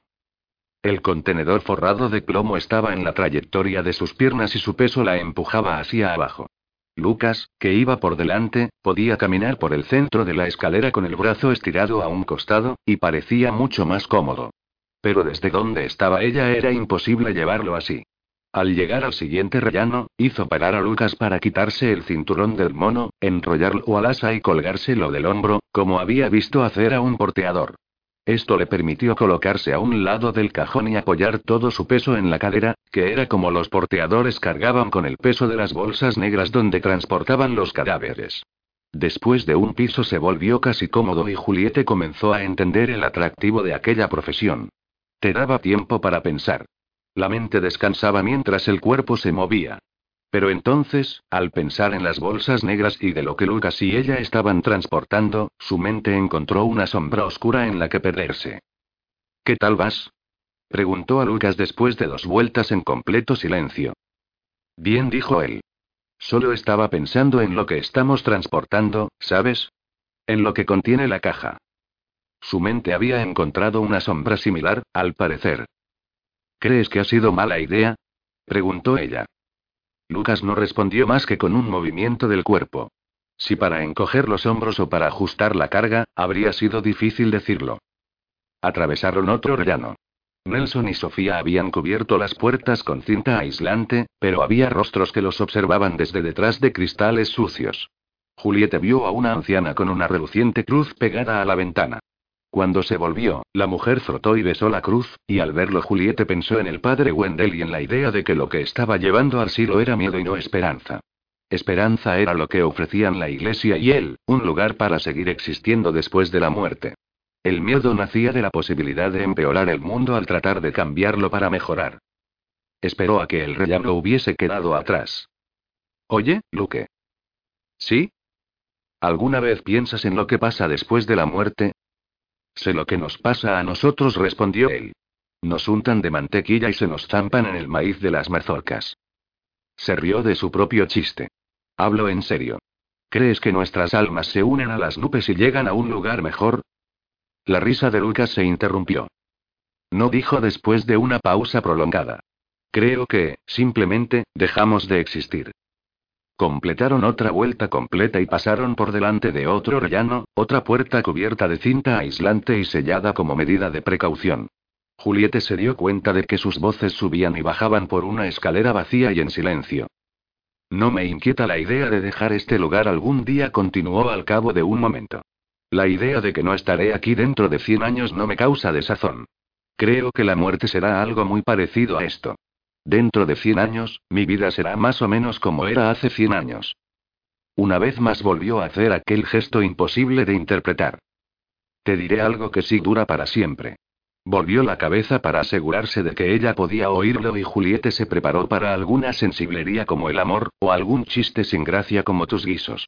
El contenedor forrado de plomo estaba en la trayectoria de sus piernas y su peso la empujaba hacia abajo. Lucas, que iba por delante, podía caminar por el centro de la escalera con el brazo estirado a un costado, y parecía mucho más cómodo. Pero desde donde estaba ella era imposible llevarlo así. Al llegar al siguiente rellano, hizo parar a Lucas para quitarse el cinturón del mono, enrollarlo al asa y colgárselo del hombro, como había visto hacer a un porteador. Esto le permitió colocarse a un lado del cajón y apoyar todo su peso en la cadera, que era como los porteadores cargaban con el peso de las bolsas negras donde transportaban los cadáveres. Después de un piso se volvió casi cómodo y Juliette comenzó a entender el atractivo de aquella profesión. Te daba tiempo para pensar. La mente descansaba mientras el cuerpo se movía. Pero entonces, al pensar en las bolsas negras y de lo que Lucas y ella estaban transportando, su mente encontró una sombra oscura en la que perderse. ¿Qué tal vas? preguntó a Lucas después de dos vueltas en completo silencio. Bien, dijo él. Solo estaba pensando en lo que estamos transportando, ¿sabes? En lo que contiene la caja. Su mente había encontrado una sombra similar, al parecer. ¿Crees que ha sido mala idea? preguntó ella. Lucas no respondió más que con un movimiento del cuerpo. Si para encoger los hombros o para ajustar la carga, habría sido difícil decirlo. Atravesaron otro rellano. Nelson y Sofía habían cubierto las puertas con cinta aislante, pero había rostros que los observaban desde detrás de cristales sucios. Juliette vio a una anciana con una reluciente cruz pegada a la ventana. Cuando se volvió, la mujer frotó y besó la cruz, y al verlo Juliette pensó en el padre Wendell y en la idea de que lo que estaba llevando al silo era miedo y no esperanza. Esperanza era lo que ofrecían la iglesia y él, un lugar para seguir existiendo después de la muerte. El miedo nacía de la posibilidad de empeorar el mundo al tratar de cambiarlo para mejorar. Esperó a que el rellano hubiese quedado atrás. Oye, Luke. ¿Sí? ¿Alguna vez piensas en lo que pasa después de la muerte? Sé lo que nos pasa a nosotros, respondió él. Nos untan de mantequilla y se nos zampan en el maíz de las mazorcas. Se rió de su propio chiste. Hablo en serio. ¿Crees que nuestras almas se unen a las nubes y llegan a un lugar mejor? La risa de Lucas se interrumpió. No dijo después de una pausa prolongada. Creo que, simplemente, dejamos de existir. Completaron otra vuelta completa y pasaron por delante de otro rellano, otra puerta cubierta de cinta aislante y sellada como medida de precaución. Juliette se dio cuenta de que sus voces subían y bajaban por una escalera vacía y en silencio. No me inquieta la idea de dejar este lugar algún día, continuó al cabo de un momento. La idea de que no estaré aquí dentro de 100 años no me causa desazón. Creo que la muerte será algo muy parecido a esto. Dentro de 100 años, mi vida será más o menos como era hace 100 años. Una vez más volvió a hacer aquel gesto imposible de interpretar. Te diré algo que sí dura para siempre. Volvió la cabeza para asegurarse de que ella podía oírlo y Juliette se preparó para alguna sensiblería como el amor, o algún chiste sin gracia como tus guisos.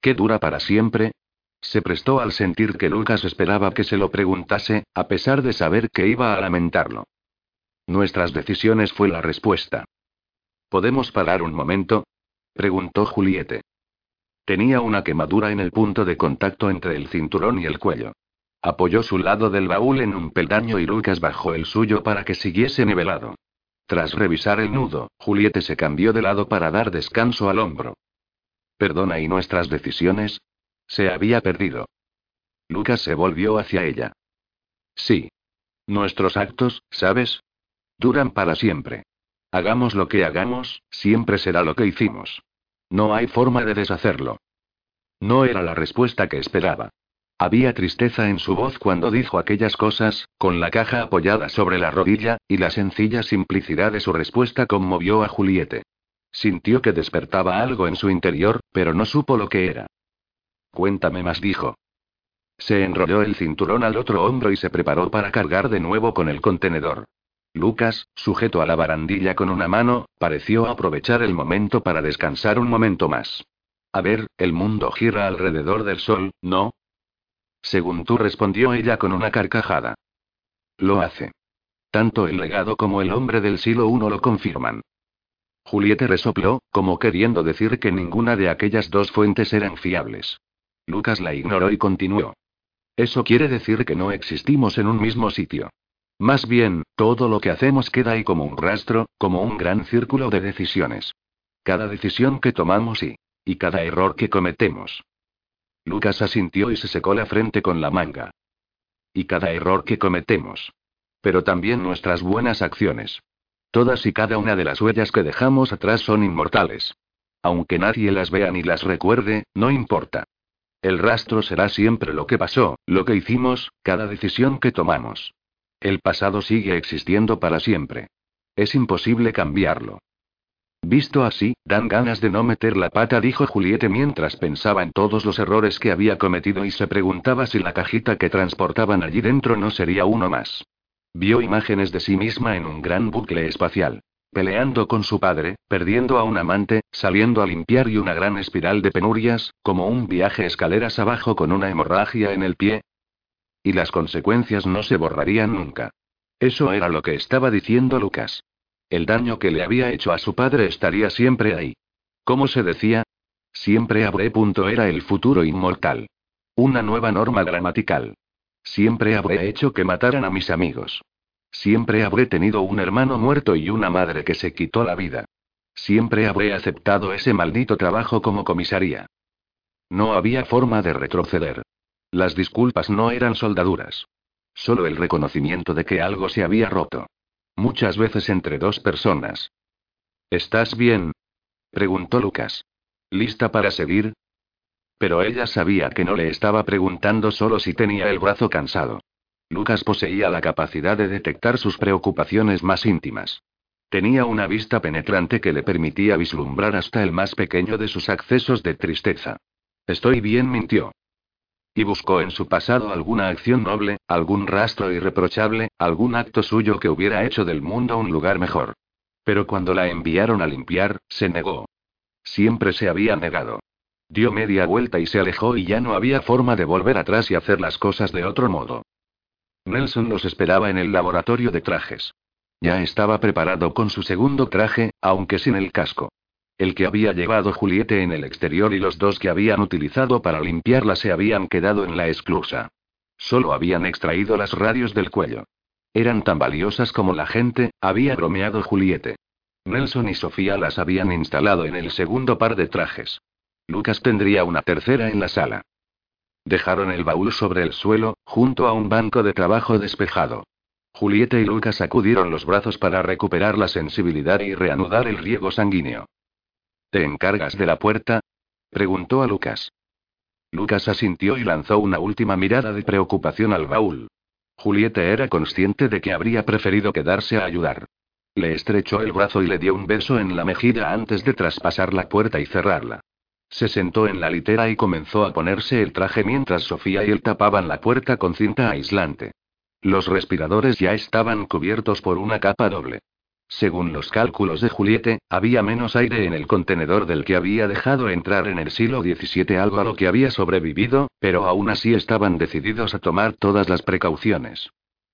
¿Qué dura para siempre? Se prestó al sentir que Lucas esperaba que se lo preguntase, a pesar de saber que iba a lamentarlo. Nuestras decisiones fue la respuesta. ¿Podemos parar un momento? preguntó Juliette. Tenía una quemadura en el punto de contacto entre el cinturón y el cuello. Apoyó su lado del baúl en un peldaño y Lucas bajó el suyo para que siguiese nivelado. Tras revisar el nudo, Juliette se cambió de lado para dar descanso al hombro. ¿Perdona y nuestras decisiones? Se había perdido. Lucas se volvió hacia ella. Sí. Nuestros actos, ¿sabes? Duran para siempre. Hagamos lo que hagamos, siempre será lo que hicimos. No hay forma de deshacerlo. No era la respuesta que esperaba. Había tristeza en su voz cuando dijo aquellas cosas, con la caja apoyada sobre la rodilla, y la sencilla simplicidad de su respuesta conmovió a Juliette. Sintió que despertaba algo en su interior, pero no supo lo que era. Cuéntame más, dijo. Se enrolló el cinturón al otro hombro y se preparó para cargar de nuevo con el contenedor. Lucas, sujeto a la barandilla con una mano, pareció aprovechar el momento para descansar un momento más. A ver, el mundo gira alrededor del sol, ¿no? Según tú respondió ella con una carcajada. Lo hace. Tanto el legado como el hombre del siglo I lo confirman. Juliette resopló, como queriendo decir que ninguna de aquellas dos fuentes eran fiables. Lucas la ignoró y continuó. Eso quiere decir que no existimos en un mismo sitio. Más bien, todo lo que hacemos queda ahí como un rastro, como un gran círculo de decisiones. Cada decisión que tomamos y... y cada error que cometemos. Lucas asintió y se secó la frente con la manga. Y cada error que cometemos. Pero también nuestras buenas acciones. Todas y cada una de las huellas que dejamos atrás son inmortales. Aunque nadie las vea ni las recuerde, no importa. El rastro será siempre lo que pasó, lo que hicimos, cada decisión que tomamos. El pasado sigue existiendo para siempre. Es imposible cambiarlo. Visto así, dan ganas de no meter la pata, dijo Juliette mientras pensaba en todos los errores que había cometido y se preguntaba si la cajita que transportaban allí dentro no sería uno más. Vio imágenes de sí misma en un gran bucle espacial peleando con su padre, perdiendo a un amante, saliendo a limpiar y una gran espiral de penurias, como un viaje escaleras abajo con una hemorragia en el pie. Y las consecuencias no se borrarían nunca. Eso era lo que estaba diciendo Lucas. El daño que le había hecho a su padre estaría siempre ahí. ¿Cómo se decía? Siempre habré. Era el futuro inmortal. Una nueva norma gramatical. Siempre habré hecho que mataran a mis amigos. Siempre habré tenido un hermano muerto y una madre que se quitó la vida. Siempre habré aceptado ese maldito trabajo como comisaría. No había forma de retroceder. Las disculpas no eran soldaduras. Solo el reconocimiento de que algo se había roto. Muchas veces entre dos personas. ¿Estás bien? preguntó Lucas. ¿Lista para seguir? Pero ella sabía que no le estaba preguntando solo si tenía el brazo cansado. Lucas poseía la capacidad de detectar sus preocupaciones más íntimas. Tenía una vista penetrante que le permitía vislumbrar hasta el más pequeño de sus accesos de tristeza. Estoy bien, mintió. Y buscó en su pasado alguna acción noble, algún rastro irreprochable, algún acto suyo que hubiera hecho del mundo un lugar mejor. Pero cuando la enviaron a limpiar, se negó. Siempre se había negado. Dio media vuelta y se alejó y ya no había forma de volver atrás y hacer las cosas de otro modo. Nelson los esperaba en el laboratorio de trajes. Ya estaba preparado con su segundo traje, aunque sin el casco. El que había llevado Juliette en el exterior y los dos que habían utilizado para limpiarla se habían quedado en la esclusa. Solo habían extraído las radios del cuello. Eran tan valiosas como la gente, había bromeado Juliette. Nelson y Sofía las habían instalado en el segundo par de trajes. Lucas tendría una tercera en la sala. Dejaron el baúl sobre el suelo, junto a un banco de trabajo despejado. Julieta y Lucas sacudieron los brazos para recuperar la sensibilidad y reanudar el riego sanguíneo. ¿Te encargas de la puerta? preguntó a Lucas. Lucas asintió y lanzó una última mirada de preocupación al baúl. Julieta era consciente de que habría preferido quedarse a ayudar. Le estrechó el brazo y le dio un beso en la mejilla antes de traspasar la puerta y cerrarla. Se sentó en la litera y comenzó a ponerse el traje mientras Sofía y él tapaban la puerta con cinta aislante. Los respiradores ya estaban cubiertos por una capa doble. Según los cálculos de Juliette, había menos aire en el contenedor del que había dejado entrar en el siglo XVII algo a lo que había sobrevivido, pero aún así estaban decididos a tomar todas las precauciones.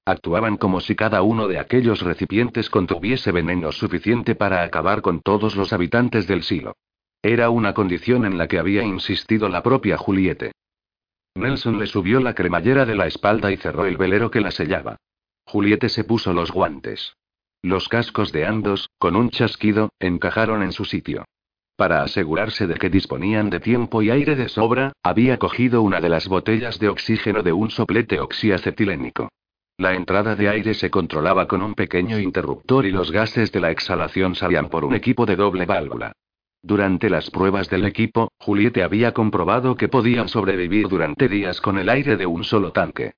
Actuaban como si cada uno de aquellos recipientes contuviese veneno suficiente para acabar con todos los habitantes del silo. Era una condición en la que había insistido la propia Juliette. Nelson le subió la cremallera de la espalda y cerró el velero que la sellaba. Juliette se puso los guantes. Los cascos de ambos, con un chasquido, encajaron en su sitio. Para asegurarse de que disponían de tiempo y aire de sobra, había cogido una de las botellas de oxígeno de un soplete oxiacetilénico. La entrada de aire se controlaba con un pequeño interruptor y los gases de la exhalación salían por un equipo de doble válvula. Durante las pruebas del equipo, Juliette había comprobado que podían sobrevivir durante días con el aire de un solo tanque.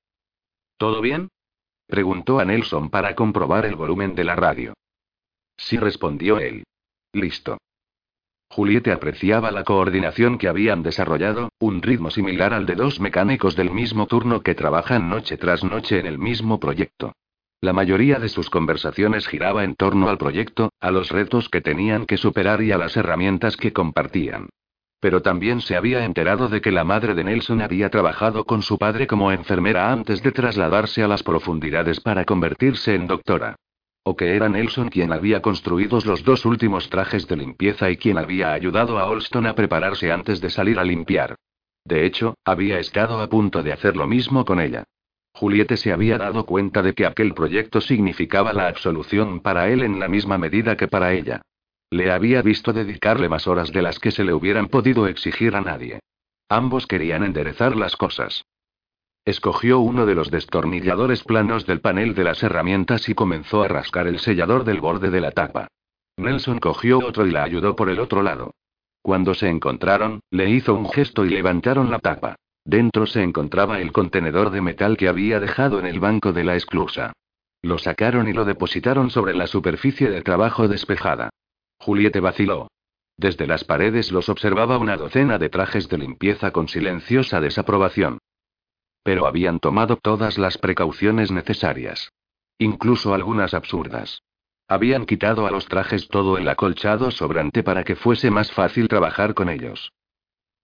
¿Todo bien? Preguntó a Nelson para comprobar el volumen de la radio. Sí respondió él. Listo. Juliette apreciaba la coordinación que habían desarrollado, un ritmo similar al de dos mecánicos del mismo turno que trabajan noche tras noche en el mismo proyecto. La mayoría de sus conversaciones giraba en torno al proyecto, a los retos que tenían que superar y a las herramientas que compartían. Pero también se había enterado de que la madre de Nelson había trabajado con su padre como enfermera antes de trasladarse a las profundidades para convertirse en doctora. O que era Nelson quien había construido los dos últimos trajes de limpieza y quien había ayudado a Olston a prepararse antes de salir a limpiar. De hecho, había estado a punto de hacer lo mismo con ella. Juliette se había dado cuenta de que aquel proyecto significaba la absolución para él en la misma medida que para ella. Le había visto dedicarle más horas de las que se le hubieran podido exigir a nadie. Ambos querían enderezar las cosas. Escogió uno de los destornilladores planos del panel de las herramientas y comenzó a rascar el sellador del borde de la tapa. Nelson cogió otro y la ayudó por el otro lado. Cuando se encontraron, le hizo un gesto y levantaron la tapa. Dentro se encontraba el contenedor de metal que había dejado en el banco de la esclusa. Lo sacaron y lo depositaron sobre la superficie de trabajo despejada. Juliette vaciló. Desde las paredes los observaba una docena de trajes de limpieza con silenciosa desaprobación. Pero habían tomado todas las precauciones necesarias. Incluso algunas absurdas. Habían quitado a los trajes todo el acolchado sobrante para que fuese más fácil trabajar con ellos.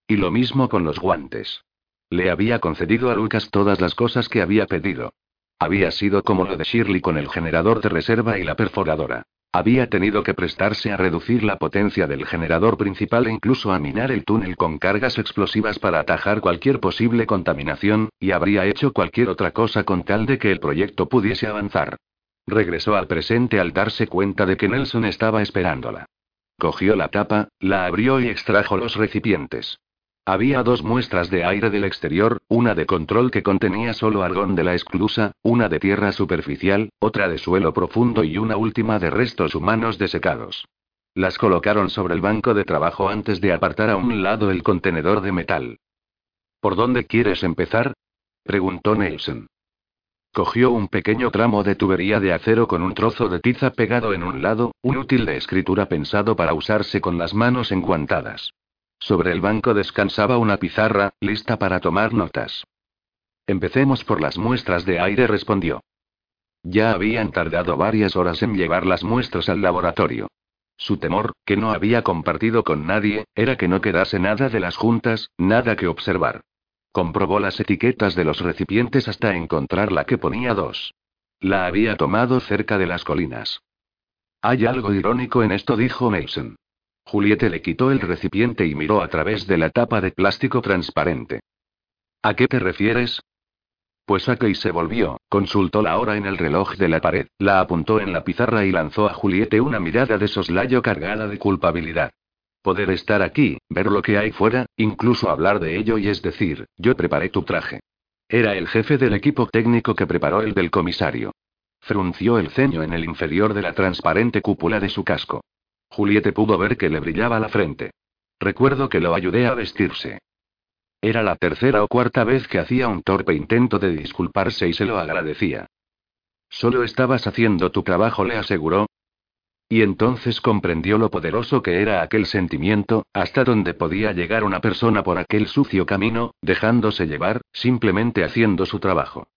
Y lo mismo con los guantes. Le había concedido a Lucas todas las cosas que había pedido. Había sido como lo de Shirley con el generador de reserva y la perforadora. Había tenido que prestarse a reducir la potencia del generador principal e incluso a minar el túnel con cargas explosivas para atajar cualquier posible contaminación, y habría hecho cualquier otra cosa con tal de que el proyecto pudiese avanzar. Regresó al presente al darse cuenta de que Nelson estaba esperándola. Cogió la tapa, la abrió y extrajo los recipientes. Había dos muestras de aire del exterior, una de control que contenía solo argón de la esclusa, una de tierra superficial, otra de suelo profundo y una última de restos humanos desecados. Las colocaron sobre el banco de trabajo antes de apartar a un lado el contenedor de metal. ¿Por dónde quieres empezar? preguntó Nelson. Cogió un pequeño tramo de tubería de acero con un trozo de tiza pegado en un lado, un útil de escritura pensado para usarse con las manos enguantadas. Sobre el banco descansaba una pizarra, lista para tomar notas. Empecemos por las muestras de aire, respondió. Ya habían tardado varias horas en llevar las muestras al laboratorio. Su temor, que no había compartido con nadie, era que no quedase nada de las juntas, nada que observar. Comprobó las etiquetas de los recipientes hasta encontrar la que ponía dos. La había tomado cerca de las colinas. Hay algo irónico en esto, dijo Mason. Juliette le quitó el recipiente y miró a través de la tapa de plástico transparente. ¿A qué te refieres? Pues a que y se volvió, consultó la hora en el reloj de la pared, la apuntó en la pizarra y lanzó a Juliette una mirada de soslayo cargada de culpabilidad. Poder estar aquí, ver lo que hay fuera, incluso hablar de ello y es decir, yo preparé tu traje. Era el jefe del equipo técnico que preparó el del comisario. Frunció el ceño en el inferior de la transparente cúpula de su casco. Juliette pudo ver que le brillaba la frente. Recuerdo que lo ayudé a vestirse. Era la tercera o cuarta vez que hacía un torpe intento de disculparse y se lo agradecía. Solo estabas haciendo tu trabajo, le aseguró. Y entonces comprendió lo poderoso que era aquel sentimiento, hasta donde podía llegar una persona por aquel sucio camino, dejándose llevar, simplemente haciendo su trabajo.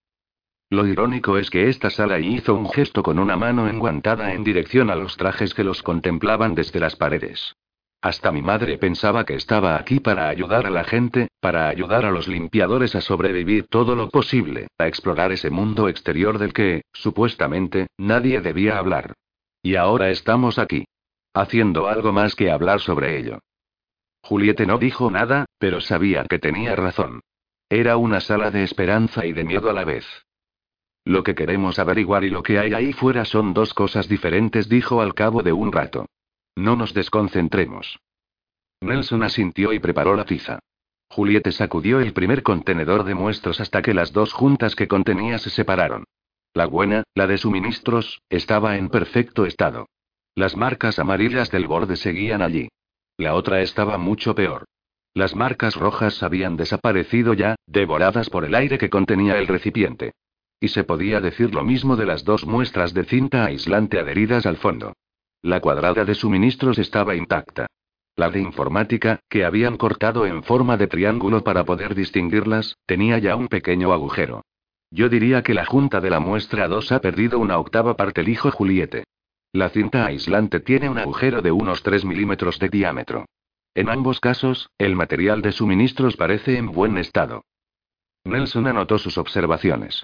Lo irónico es que esta sala hizo un gesto con una mano enguantada en dirección a los trajes que los contemplaban desde las paredes. Hasta mi madre pensaba que estaba aquí para ayudar a la gente, para ayudar a los limpiadores a sobrevivir todo lo posible, a explorar ese mundo exterior del que, supuestamente, nadie debía hablar. Y ahora estamos aquí. Haciendo algo más que hablar sobre ello. Juliette no dijo nada, pero sabía que tenía razón. Era una sala de esperanza y de miedo a la vez. Lo que queremos averiguar y lo que hay ahí fuera son dos cosas diferentes, dijo al cabo de un rato. No nos desconcentremos. Nelson asintió y preparó la tiza. Juliette sacudió el primer contenedor de muestros hasta que las dos juntas que contenía se separaron. La buena, la de suministros, estaba en perfecto estado. Las marcas amarillas del borde seguían allí. La otra estaba mucho peor. Las marcas rojas habían desaparecido ya, devoradas por el aire que contenía el recipiente. Y se podía decir lo mismo de las dos muestras de cinta aislante adheridas al fondo. La cuadrada de suministros estaba intacta. La de informática, que habían cortado en forma de triángulo para poder distinguirlas, tenía ya un pequeño agujero. Yo diría que la junta de la muestra 2 ha perdido una octava parte, dijo Juliette. La cinta aislante tiene un agujero de unos 3 milímetros de diámetro. En ambos casos, el material de suministros parece en buen estado. Nelson anotó sus observaciones.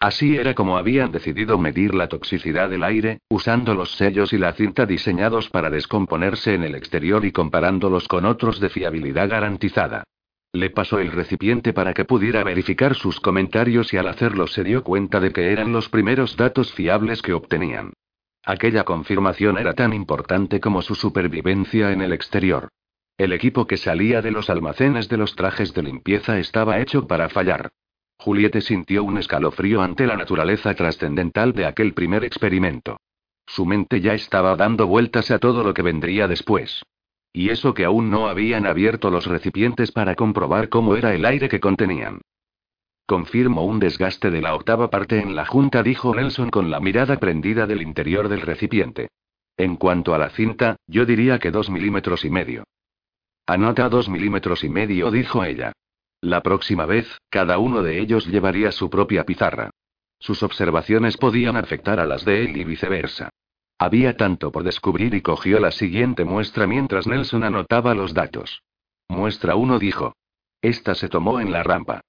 Así era como habían decidido medir la toxicidad del aire, usando los sellos y la cinta diseñados para descomponerse en el exterior y comparándolos con otros de fiabilidad garantizada. Le pasó el recipiente para que pudiera verificar sus comentarios y al hacerlo se dio cuenta de que eran los primeros datos fiables que obtenían. Aquella confirmación era tan importante como su supervivencia en el exterior. El equipo que salía de los almacenes de los trajes de limpieza estaba hecho para fallar. Juliette sintió un escalofrío ante la naturaleza trascendental de aquel primer experimento. Su mente ya estaba dando vueltas a todo lo que vendría después. Y eso que aún no habían abierto los recipientes para comprobar cómo era el aire que contenían. Confirmo un desgaste de la octava parte en la junta, dijo Nelson con la mirada prendida del interior del recipiente. En cuanto a la cinta, yo diría que dos milímetros y medio. Anota dos milímetros y medio, dijo ella. La próxima vez, cada uno de ellos llevaría su propia pizarra. Sus observaciones podían afectar a las de él y viceversa. Había tanto por descubrir y cogió la siguiente muestra mientras Nelson anotaba los datos. Muestra 1 dijo. Esta se tomó en la rampa.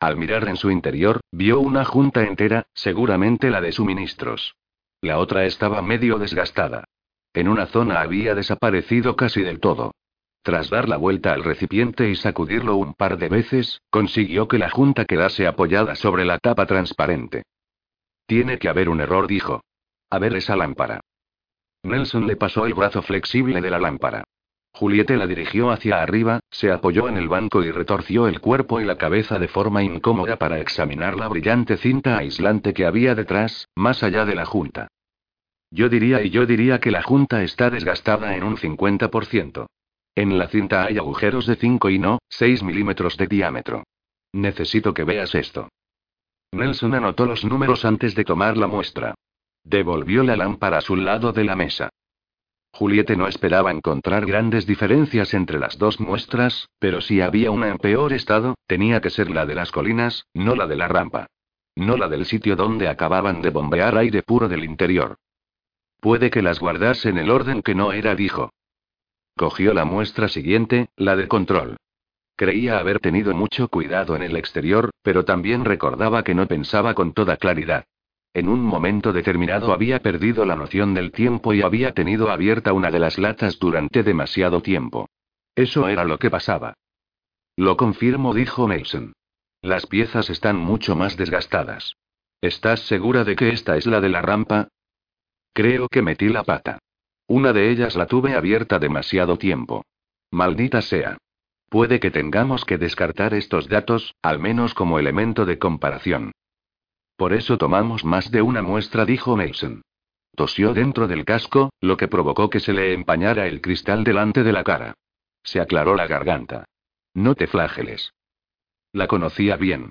Al mirar en su interior, vio una junta entera, seguramente la de suministros. La otra estaba medio desgastada. en una zona había desaparecido casi del todo. Tras dar la vuelta al recipiente y sacudirlo un par de veces, consiguió que la junta quedase apoyada sobre la tapa transparente. Tiene que haber un error, dijo. A ver esa lámpara. Nelson le pasó el brazo flexible de la lámpara. Juliette la dirigió hacia arriba, se apoyó en el banco y retorció el cuerpo y la cabeza de forma incómoda para examinar la brillante cinta aislante que había detrás, más allá de la junta. Yo diría y yo diría que la junta está desgastada en un 50%. En la cinta hay agujeros de 5 y no, 6 milímetros de diámetro. Necesito que veas esto. Nelson anotó los números antes de tomar la muestra. Devolvió la lámpara a su lado de la mesa. Juliette no esperaba encontrar grandes diferencias entre las dos muestras, pero si había una en peor estado, tenía que ser la de las colinas, no la de la rampa. No la del sitio donde acababan de bombear aire puro del interior. Puede que las guardase en el orden que no era, dijo. Cogió la muestra siguiente, la de control. Creía haber tenido mucho cuidado en el exterior, pero también recordaba que no pensaba con toda claridad. En un momento determinado había perdido la noción del tiempo y había tenido abierta una de las latas durante demasiado tiempo. Eso era lo que pasaba. Lo confirmo, dijo Mason. Las piezas están mucho más desgastadas. ¿Estás segura de que esta es la de la rampa? Creo que metí la pata. Una de ellas la tuve abierta demasiado tiempo. Maldita sea. Puede que tengamos que descartar estos datos, al menos como elemento de comparación. Por eso tomamos más de una muestra, dijo Mason. Tosió dentro del casco, lo que provocó que se le empañara el cristal delante de la cara. Se aclaró la garganta. No te flageles. La conocía bien.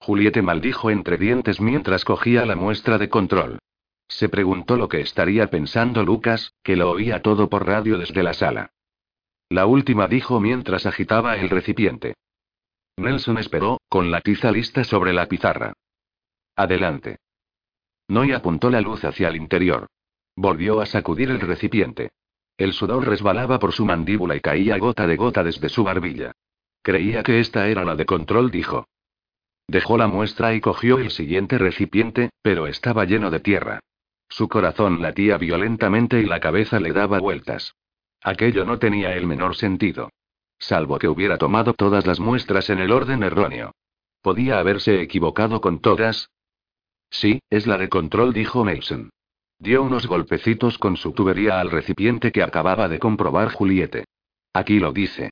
Juliette maldijo entre dientes mientras cogía la muestra de control. Se preguntó lo que estaría pensando Lucas, que lo oía todo por radio desde la sala. La última dijo mientras agitaba el recipiente. Nelson esperó, con la tiza lista sobre la pizarra. Adelante. Noy apuntó la luz hacia el interior. Volvió a sacudir el recipiente. El sudor resbalaba por su mandíbula y caía gota de gota desde su barbilla. Creía que esta era la de control, dijo. Dejó la muestra y cogió el siguiente recipiente, pero estaba lleno de tierra. Su corazón latía violentamente y la cabeza le daba vueltas. Aquello no tenía el menor sentido. Salvo que hubiera tomado todas las muestras en el orden erróneo. ¿Podía haberse equivocado con todas? Sí, es la de control, dijo Mason. Dio unos golpecitos con su tubería al recipiente que acababa de comprobar Juliette. Aquí lo dice.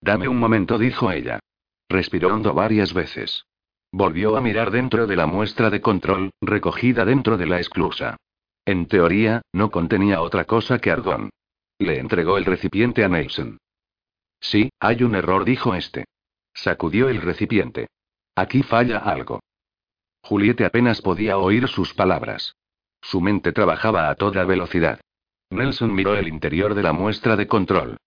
Dame un momento, dijo ella. Respiró hondo varias veces. Volvió a mirar dentro de la muestra de control, recogida dentro de la esclusa. En teoría, no contenía otra cosa que argón. Le entregó el recipiente a Mason. Sí, hay un error, dijo este. Sacudió el recipiente. Aquí falla algo. Juliette apenas podía oír sus palabras. Su mente trabajaba a toda velocidad. Nelson miró el interior de la muestra de control.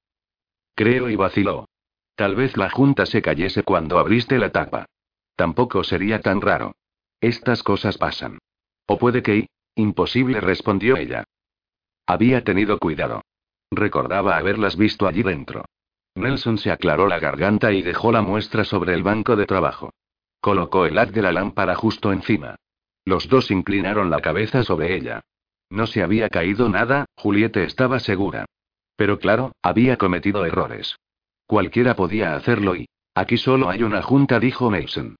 Creo y vaciló. Tal vez la junta se cayese cuando abriste la tapa. Tampoco sería tan raro. Estas cosas pasan. O puede que... Imposible, respondió ella. Había tenido cuidado. Recordaba haberlas visto allí dentro. Nelson se aclaró la garganta y dejó la muestra sobre el banco de trabajo. Colocó el haz de la lámpara justo encima. Los dos inclinaron la cabeza sobre ella. No se había caído nada, Juliette estaba segura. Pero claro, había cometido errores. Cualquiera podía hacerlo y... Aquí solo hay una junta, dijo Mason.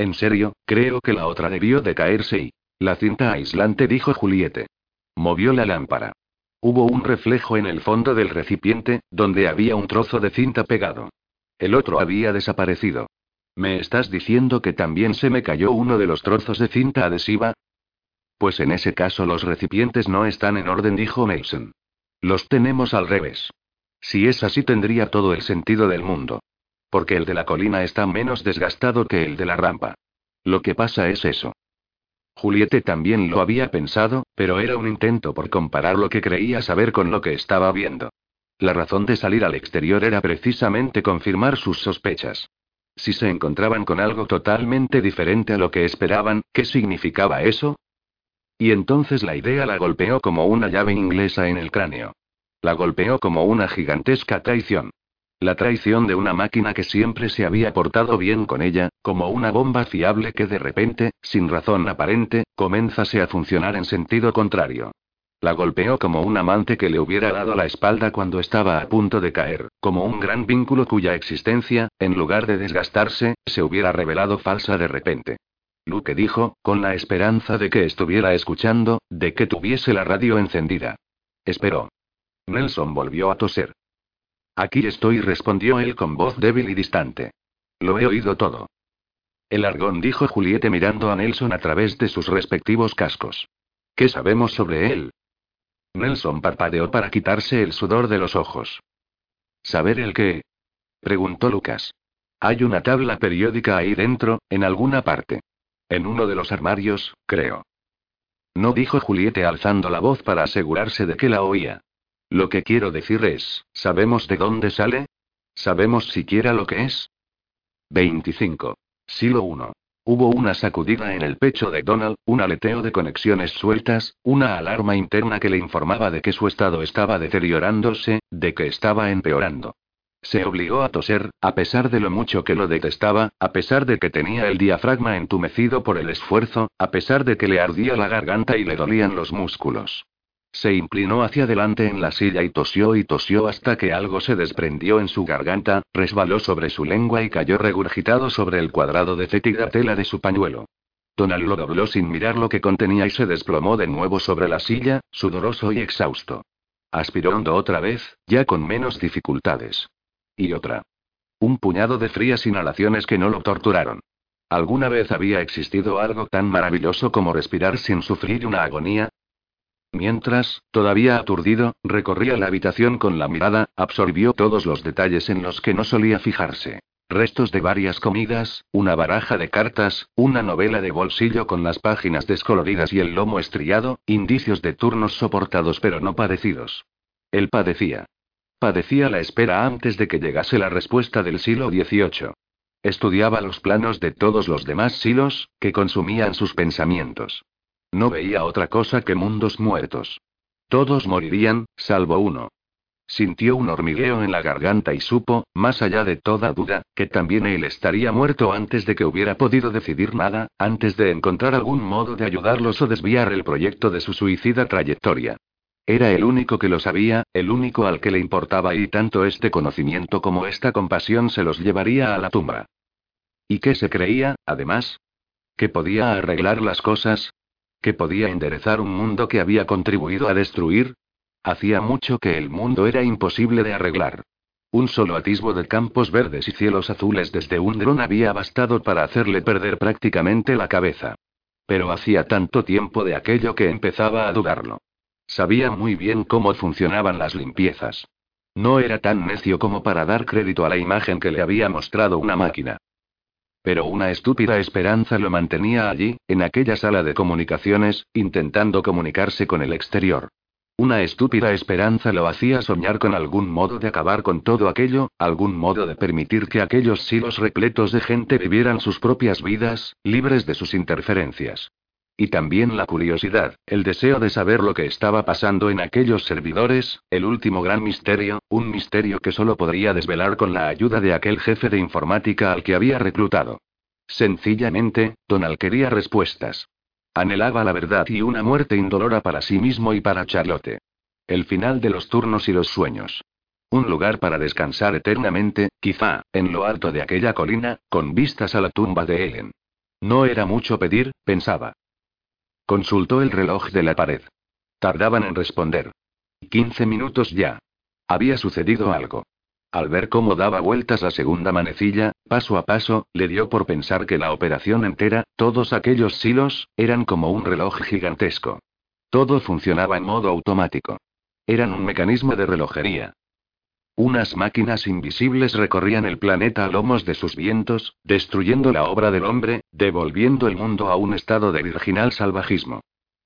En serio, creo que la otra debió de caerse y... La cinta aislante, dijo Juliette. Movió la lámpara. Hubo un reflejo en el fondo del recipiente, donde había un trozo de cinta pegado. El otro había desaparecido. ¿Me estás diciendo que también se me cayó uno de los trozos de cinta adhesiva? Pues en ese caso los recipientes no están en orden, dijo Mason. Los tenemos al revés. Si es así tendría todo el sentido del mundo. Porque el de la colina está menos desgastado que el de la rampa. Lo que pasa es eso. Juliette también lo había pensado, pero era un intento por comparar lo que creía saber con lo que estaba viendo. La razón de salir al exterior era precisamente confirmar sus sospechas. Si se encontraban con algo totalmente diferente a lo que esperaban, ¿qué significaba eso? Y entonces la idea la golpeó como una llave inglesa en el cráneo. La golpeó como una gigantesca traición. La traición de una máquina que siempre se había portado bien con ella, como una bomba fiable que de repente, sin razón aparente, comenzase a funcionar en sentido contrario. La golpeó como un amante que le hubiera dado la espalda cuando estaba a punto de caer, como un gran vínculo cuya existencia, en lugar de desgastarse, se hubiera revelado falsa de repente. Luke dijo, con la esperanza de que estuviera escuchando, de que tuviese la radio encendida. Esperó. Nelson volvió a toser. Aquí estoy, respondió él con voz débil y distante. Lo he oído todo. El argón dijo Juliette mirando a Nelson a través de sus respectivos cascos. ¿Qué sabemos sobre él? Nelson parpadeó para quitarse el sudor de los ojos. ¿Saber el qué? preguntó Lucas. Hay una tabla periódica ahí dentro, en alguna parte. En uno de los armarios, creo. No dijo Juliette alzando la voz para asegurarse de que la oía. Lo que quiero decir es, ¿sabemos de dónde sale? ¿Sabemos siquiera lo que es? 25. Silo 1. Hubo una sacudida en el pecho de Donald, un aleteo de conexiones sueltas, una alarma interna que le informaba de que su estado estaba deteriorándose, de que estaba empeorando. Se obligó a toser, a pesar de lo mucho que lo detestaba, a pesar de que tenía el diafragma entumecido por el esfuerzo, a pesar de que le ardía la garganta y le dolían los músculos. Se inclinó hacia adelante en la silla y tosió y tosió hasta que algo se desprendió en su garganta, resbaló sobre su lengua y cayó regurgitado sobre el cuadrado de fétida tela de su pañuelo. Donald lo dobló sin mirar lo que contenía y se desplomó de nuevo sobre la silla, sudoroso y exhausto. Aspiró hondo otra vez, ya con menos dificultades. Y otra. Un puñado de frías inhalaciones que no lo torturaron. ¿Alguna vez había existido algo tan maravilloso como respirar sin sufrir una agonía? Mientras, todavía aturdido, recorría la habitación con la mirada, absorbió todos los detalles en los que no solía fijarse. Restos de varias comidas, una baraja de cartas, una novela de bolsillo con las páginas descoloridas y el lomo estrellado, indicios de turnos soportados pero no padecidos. Él padecía. Padecía la espera antes de que llegase la respuesta del siglo XVIII. Estudiaba los planos de todos los demás silos, que consumían sus pensamientos. No veía otra cosa que mundos muertos. Todos morirían, salvo uno. Sintió un hormigueo en la garganta y supo, más allá de toda duda, que también él estaría muerto antes de que hubiera podido decidir nada, antes de encontrar algún modo de ayudarlos o desviar el proyecto de su suicida trayectoria. Era el único que lo sabía, el único al que le importaba y tanto este conocimiento como esta compasión se los llevaría a la tumba. ¿Y qué se creía, además? ¿Que podía arreglar las cosas? ¿Que podía enderezar un mundo que había contribuido a destruir? Hacía mucho que el mundo era imposible de arreglar. Un solo atisbo de campos verdes y cielos azules desde un dron había bastado para hacerle perder prácticamente la cabeza. Pero hacía tanto tiempo de aquello que empezaba a dudarlo. Sabía muy bien cómo funcionaban las limpiezas. No era tan necio como para dar crédito a la imagen que le había mostrado una máquina. Pero una estúpida esperanza lo mantenía allí, en aquella sala de comunicaciones, intentando comunicarse con el exterior. Una estúpida esperanza lo hacía soñar con algún modo de acabar con todo aquello, algún modo de permitir que aquellos silos repletos de gente vivieran sus propias vidas, libres de sus interferencias. Y también la curiosidad, el deseo de saber lo que estaba pasando en aquellos servidores, el último gran misterio, un misterio que solo podría desvelar con la ayuda de aquel jefe de informática al que había reclutado. Sencillamente, Donald quería respuestas. Anhelaba la verdad y una muerte indolora para sí mismo y para Charlotte. El final de los turnos y los sueños. Un lugar para descansar eternamente, quizá, en lo alto de aquella colina, con vistas a la tumba de Ellen. No era mucho pedir, pensaba. Consultó el reloj de la pared. Tardaban en responder. Quince minutos ya. Había sucedido algo. Al ver cómo daba vueltas la segunda manecilla, paso a paso, le dio por pensar que la operación entera, todos aquellos silos, eran como un reloj gigantesco. Todo funcionaba en modo automático. Eran un mecanismo de relojería. Unas máquinas invisibles recorrían el planeta a lomos de sus vientos, destruyendo la obra del hombre, devolviendo el mundo a un estado de virginal salvajismo.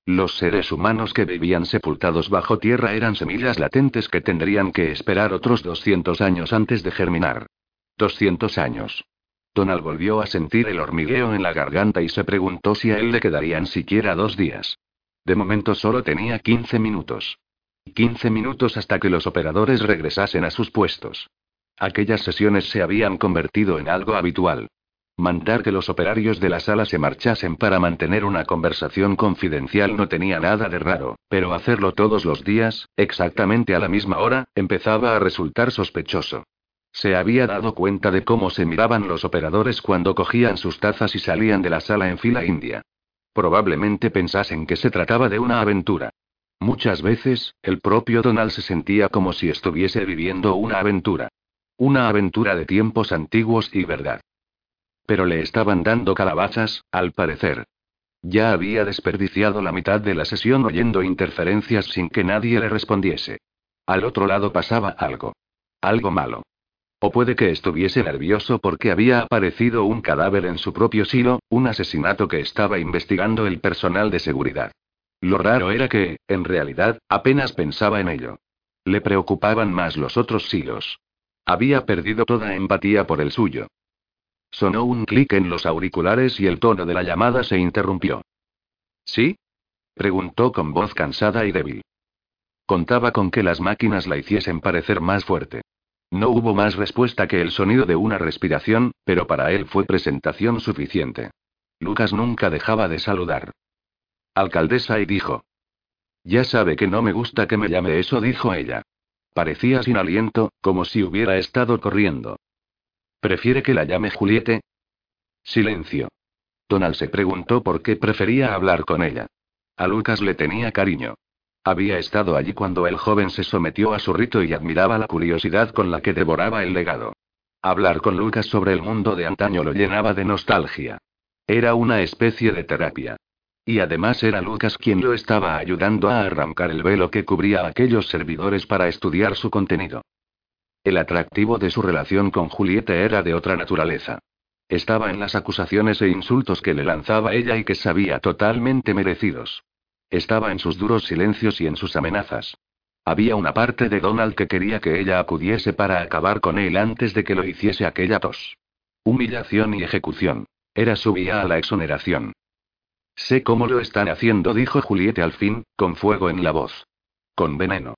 Los seres humanos que vivían sepultados bajo tierra eran semillas latentes que tendrían que esperar otros 200 años antes de germinar. 200 años. Donald volvió a sentir el hormigueo en la garganta y se preguntó si a él le quedarían siquiera dos días. De momento solo tenía 15 minutos. 15 minutos hasta que los operadores regresasen a sus puestos. Aquellas sesiones se habían convertido en algo habitual. Mandar que los operarios de la sala se marchasen para mantener una conversación confidencial no tenía nada de raro, pero hacerlo todos los días, exactamente a la misma hora, empezaba a resultar sospechoso. Se había dado cuenta de cómo se miraban los operadores cuando cogían sus tazas y salían de la sala en fila india. Probablemente pensasen que se trataba de una aventura. Muchas veces, el propio Donald se sentía como si estuviese viviendo una aventura. Una aventura de tiempos antiguos y verdad. Pero le estaban dando calabazas, al parecer. Ya había desperdiciado la mitad de la sesión oyendo interferencias sin que nadie le respondiese. Al otro lado pasaba algo. Algo malo. O puede que estuviese nervioso porque había aparecido un cadáver en su propio silo, un asesinato que estaba investigando el personal de seguridad. Lo raro era que, en realidad, apenas pensaba en ello. Le preocupaban más los otros silos. Había perdido toda empatía por el suyo. Sonó un clic en los auriculares y el tono de la llamada se interrumpió. ¿Sí? preguntó con voz cansada y débil. Contaba con que las máquinas la hiciesen parecer más fuerte. No hubo más respuesta que el sonido de una respiración, pero para él fue presentación suficiente. Lucas nunca dejaba de saludar. Alcaldesa y dijo. Ya sabe que no me gusta que me llame eso, dijo ella. Parecía sin aliento, como si hubiera estado corriendo. ¿Prefiere que la llame Juliette? Silencio. Donald se preguntó por qué prefería hablar con ella. A Lucas le tenía cariño. Había estado allí cuando el joven se sometió a su rito y admiraba la curiosidad con la que devoraba el legado. Hablar con Lucas sobre el mundo de antaño lo llenaba de nostalgia. Era una especie de terapia. Y además era Lucas quien lo estaba ayudando a arrancar el velo que cubría a aquellos servidores para estudiar su contenido. El atractivo de su relación con Julieta era de otra naturaleza. Estaba en las acusaciones e insultos que le lanzaba ella y que sabía totalmente merecidos. Estaba en sus duros silencios y en sus amenazas. Había una parte de Donald que quería que ella acudiese para acabar con él antes de que lo hiciese aquella tos. Humillación y ejecución. Era su vía a la exoneración. Sé cómo lo están haciendo, dijo Julieta al fin, con fuego en la voz. Con veneno.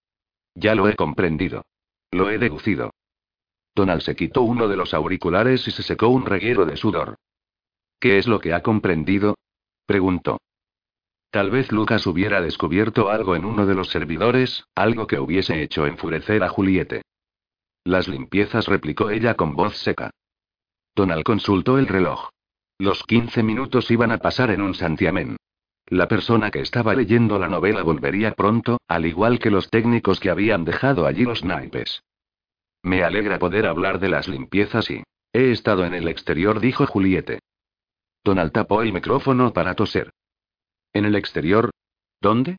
Ya lo he comprendido. Lo he deducido. Donald se quitó uno de los auriculares y se secó un reguero de sudor. ¿Qué es lo que ha comprendido? preguntó. Tal vez Lucas hubiera descubierto algo en uno de los servidores, algo que hubiese hecho enfurecer a Juliette. Las limpiezas, replicó ella con voz seca. Donald consultó el reloj. Los 15 minutos iban a pasar en un santiamén. La persona que estaba leyendo la novela volvería pronto, al igual que los técnicos que habían dejado allí los naipes. Me alegra poder hablar de las limpiezas y... He estado en el exterior, dijo Juliette. Donald tapó el micrófono para toser. ¿En el exterior? ¿Dónde?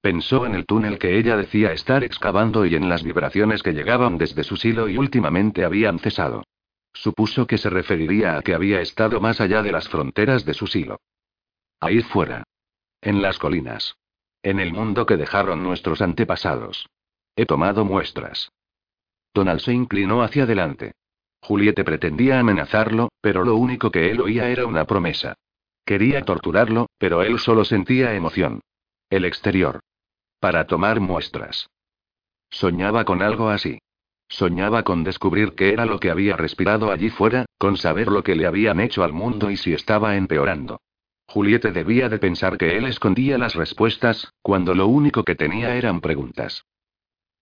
Pensó en el túnel que ella decía estar excavando y en las vibraciones que llegaban desde su silo y últimamente habían cesado. Supuso que se referiría a que había estado más allá de las fronteras de su silo. Ahí fuera. En las colinas. En el mundo que dejaron nuestros antepasados. He tomado muestras. Donald se inclinó hacia adelante. Juliette pretendía amenazarlo, pero lo único que él oía era una promesa. Quería torturarlo, pero él solo sentía emoción. El exterior. Para tomar muestras. Soñaba con algo así. Soñaba con descubrir qué era lo que había respirado allí fuera, con saber lo que le habían hecho al mundo y si estaba empeorando. Juliette debía de pensar que él escondía las respuestas, cuando lo único que tenía eran preguntas.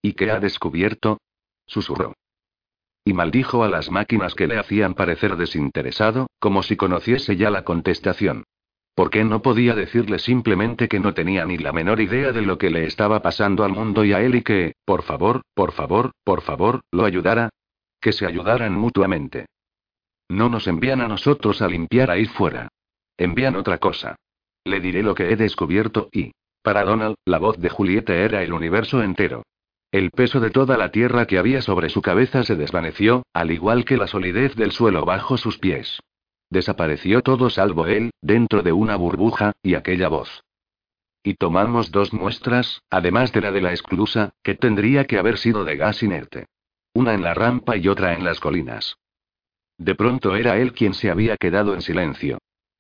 ¿Y qué ha descubierto? susurró. Y maldijo a las máquinas que le hacían parecer desinteresado, como si conociese ya la contestación. ¿Por qué no podía decirle simplemente que no tenía ni la menor idea de lo que le estaba pasando al mundo y a él y que, por favor, por favor, por favor, lo ayudara? Que se ayudaran mutuamente. No nos envían a nosotros a limpiar ahí fuera. Envían otra cosa. Le diré lo que he descubierto y... Para Donald, la voz de Julieta era el universo entero. El peso de toda la tierra que había sobre su cabeza se desvaneció, al igual que la solidez del suelo bajo sus pies. Desapareció todo salvo él, dentro de una burbuja, y aquella voz. Y tomamos dos muestras, además de la de la esclusa, que tendría que haber sido de gas inerte. Una en la rampa y otra en las colinas. De pronto era él quien se había quedado en silencio.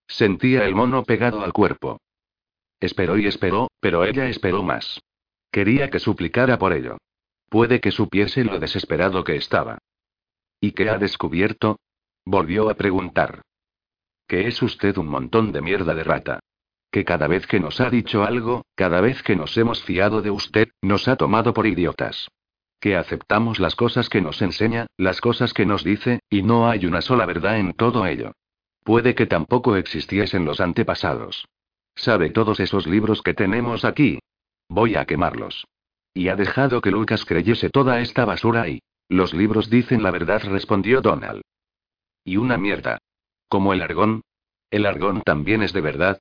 Sentía el mono pegado al cuerpo. Esperó y esperó, pero ella esperó más. Quería que suplicara por ello. Puede que supiese lo desesperado que estaba. ¿Y qué ha descubierto? Volvió a preguntar. Que es usted un montón de mierda de rata. Que cada vez que nos ha dicho algo, cada vez que nos hemos fiado de usted, nos ha tomado por idiotas. Que aceptamos las cosas que nos enseña, las cosas que nos dice, y no hay una sola verdad en todo ello. Puede que tampoco existiesen los antepasados. ¿Sabe todos esos libros que tenemos aquí? Voy a quemarlos. Y ha dejado que Lucas creyese toda esta basura ahí. Los libros dicen la verdad, respondió Donald. Y una mierda. ¿Como el argón? ¿El argón también es de verdad?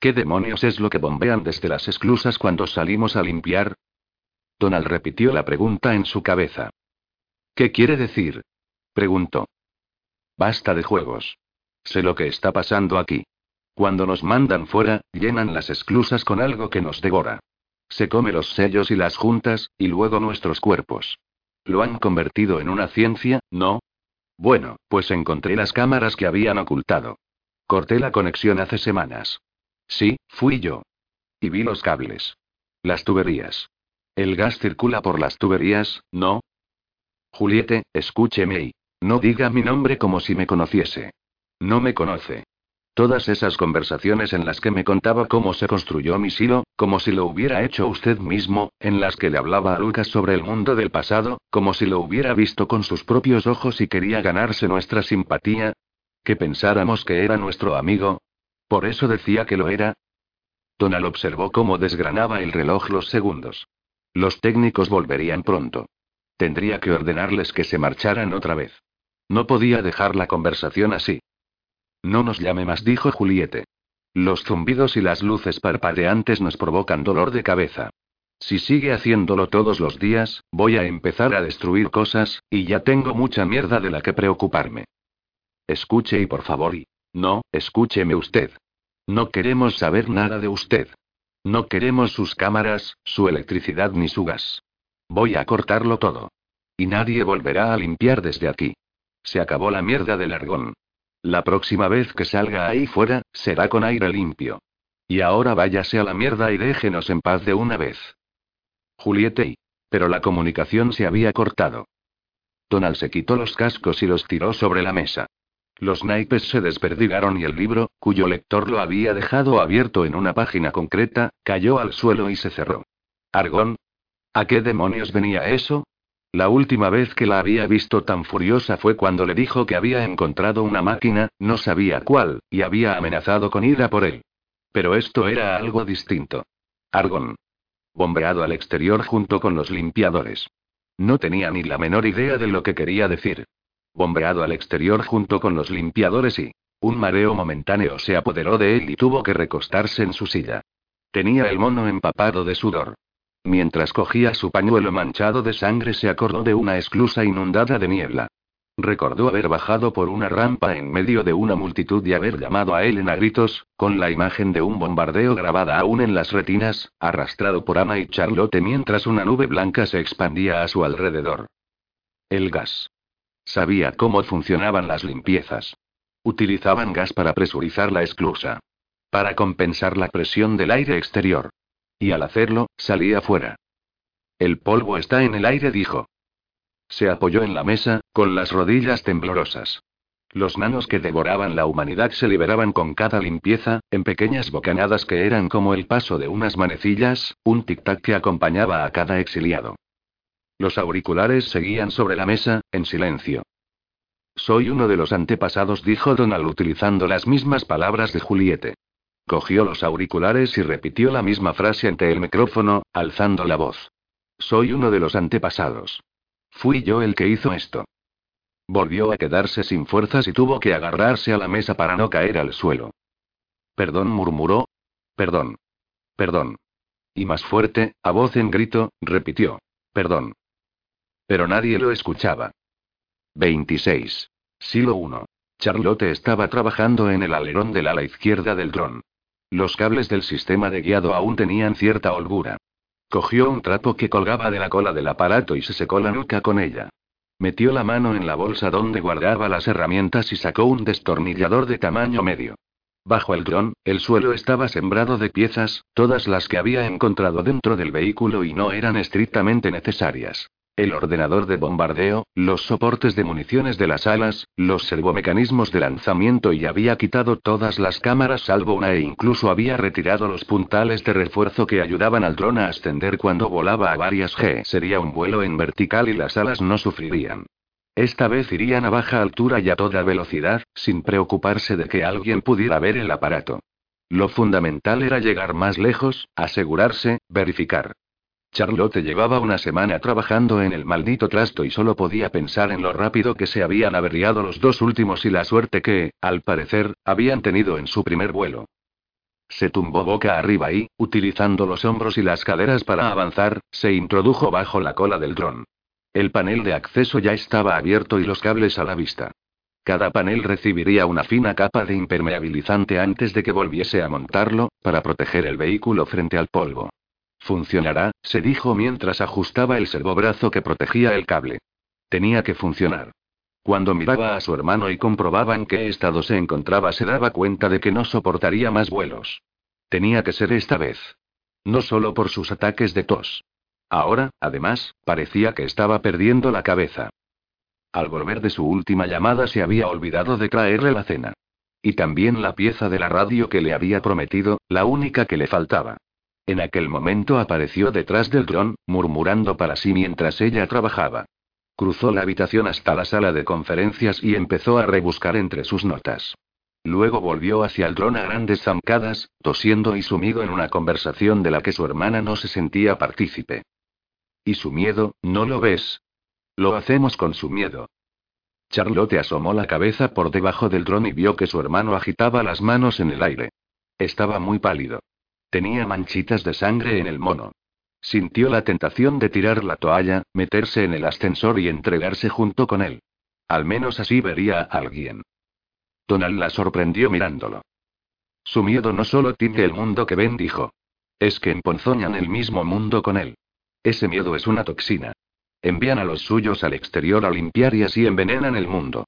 ¿Qué demonios es lo que bombean desde las esclusas cuando salimos a limpiar? Donald repitió la pregunta en su cabeza. ¿Qué quiere decir? preguntó. Basta de juegos. Sé lo que está pasando aquí. Cuando nos mandan fuera, llenan las esclusas con algo que nos devora. Se come los sellos y las juntas, y luego nuestros cuerpos. Lo han convertido en una ciencia, ¿no? Bueno, pues encontré las cámaras que habían ocultado. Corté la conexión hace semanas. Sí, fui yo. Y vi los cables. Las tuberías. El gas circula por las tuberías, ¿no? Juliette, escúcheme y. No diga mi nombre como si me conociese. No me conoce. Todas esas conversaciones en las que me contaba cómo se construyó mi silo, como si lo hubiera hecho usted mismo, en las que le hablaba a Lucas sobre el mundo del pasado, como si lo hubiera visto con sus propios ojos y quería ganarse nuestra simpatía. Que pensáramos que era nuestro amigo. Por eso decía que lo era. Donald observó cómo desgranaba el reloj los segundos. Los técnicos volverían pronto. Tendría que ordenarles que se marcharan otra vez. No podía dejar la conversación así. No nos llame más, dijo Juliette. Los zumbidos y las luces parpadeantes nos provocan dolor de cabeza. Si sigue haciéndolo todos los días, voy a empezar a destruir cosas, y ya tengo mucha mierda de la que preocuparme. Escuche y por favor y... No, escúcheme usted. No queremos saber nada de usted. No queremos sus cámaras, su electricidad ni su gas. Voy a cortarlo todo. Y nadie volverá a limpiar desde aquí. Se acabó la mierda del argón. La próxima vez que salga ahí fuera, será con aire limpio. Y ahora váyase a la mierda y déjenos en paz de una vez. Juliette y. Pero la comunicación se había cortado. Donald se quitó los cascos y los tiró sobre la mesa. Los naipes se desperdigaron y el libro, cuyo lector lo había dejado abierto en una página concreta, cayó al suelo y se cerró. ¿Argón? ¿A qué demonios venía eso? La última vez que la había visto tan furiosa fue cuando le dijo que había encontrado una máquina, no sabía cuál, y había amenazado con ir a por él. Pero esto era algo distinto. Argón. Bombeado al exterior junto con los limpiadores. No tenía ni la menor idea de lo que quería decir. Bombeado al exterior junto con los limpiadores y... Un mareo momentáneo se apoderó de él y tuvo que recostarse en su silla. Tenía el mono empapado de sudor. Mientras cogía su pañuelo manchado de sangre se acordó de una esclusa inundada de niebla. Recordó haber bajado por una rampa en medio de una multitud y haber llamado a Ellen a gritos, con la imagen de un bombardeo grabada aún en las retinas, arrastrado por Ana y Charlotte mientras una nube blanca se expandía a su alrededor. El gas. Sabía cómo funcionaban las limpiezas. Utilizaban gas para presurizar la esclusa. Para compensar la presión del aire exterior. Y al hacerlo, salía fuera. El polvo está en el aire, dijo. Se apoyó en la mesa, con las rodillas temblorosas. Los manos que devoraban la humanidad se liberaban con cada limpieza, en pequeñas bocanadas que eran como el paso de unas manecillas, un tic-tac que acompañaba a cada exiliado. Los auriculares seguían sobre la mesa, en silencio. Soy uno de los antepasados, dijo Donald utilizando las mismas palabras de Juliette. Cogió los auriculares y repitió la misma frase ante el micrófono, alzando la voz. Soy uno de los antepasados. Fui yo el que hizo esto. Volvió a quedarse sin fuerzas y tuvo que agarrarse a la mesa para no caer al suelo. Perdón, murmuró. Perdón. Perdón. Y más fuerte, a voz en grito, repitió. Perdón. Pero nadie lo escuchaba. 26. Silo 1. Charlotte estaba trabajando en el alerón del ala izquierda del dron. Los cables del sistema de guiado aún tenían cierta holgura. Cogió un trapo que colgaba de la cola del aparato y se secó la nuca con ella. Metió la mano en la bolsa donde guardaba las herramientas y sacó un destornillador de tamaño medio. Bajo el dron, el suelo estaba sembrado de piezas, todas las que había encontrado dentro del vehículo y no eran estrictamente necesarias. El ordenador de bombardeo, los soportes de municiones de las alas, los servomecanismos de lanzamiento y había quitado todas las cámaras salvo una e incluso había retirado los puntales de refuerzo que ayudaban al dron a ascender cuando volaba a varias G. Sería un vuelo en vertical y las alas no sufrirían. Esta vez irían a baja altura y a toda velocidad, sin preocuparse de que alguien pudiera ver el aparato. Lo fundamental era llegar más lejos, asegurarse, verificar. Charlotte llevaba una semana trabajando en el maldito trasto y solo podía pensar en lo rápido que se habían averiado los dos últimos y la suerte que, al parecer, habían tenido en su primer vuelo. Se tumbó boca arriba y, utilizando los hombros y las caderas para avanzar, se introdujo bajo la cola del dron. El panel de acceso ya estaba abierto y los cables a la vista. Cada panel recibiría una fina capa de impermeabilizante antes de que volviese a montarlo, para proteger el vehículo frente al polvo. Funcionará, se dijo mientras ajustaba el servobrazo que protegía el cable. Tenía que funcionar. Cuando miraba a su hermano y comprobaba en qué estado se encontraba, se daba cuenta de que no soportaría más vuelos. Tenía que ser esta vez. No solo por sus ataques de tos. Ahora, además, parecía que estaba perdiendo la cabeza. Al volver de su última llamada se había olvidado de traerle la cena. Y también la pieza de la radio que le había prometido, la única que le faltaba. En aquel momento apareció detrás del dron, murmurando para sí mientras ella trabajaba. Cruzó la habitación hasta la sala de conferencias y empezó a rebuscar entre sus notas. Luego volvió hacia el dron a grandes zancadas, tosiendo y sumido en una conversación de la que su hermana no se sentía partícipe. ¿Y su miedo, no lo ves? Lo hacemos con su miedo. Charlotte asomó la cabeza por debajo del dron y vio que su hermano agitaba las manos en el aire. Estaba muy pálido. Tenía manchitas de sangre en el mono. Sintió la tentación de tirar la toalla, meterse en el ascensor y entregarse junto con él. Al menos así vería a alguien. Donald la sorprendió mirándolo. Su miedo no solo tiene el mundo que ven, dijo. Es que emponzoñan el mismo mundo con él. Ese miedo es una toxina. Envían a los suyos al exterior a limpiar y así envenenan el mundo.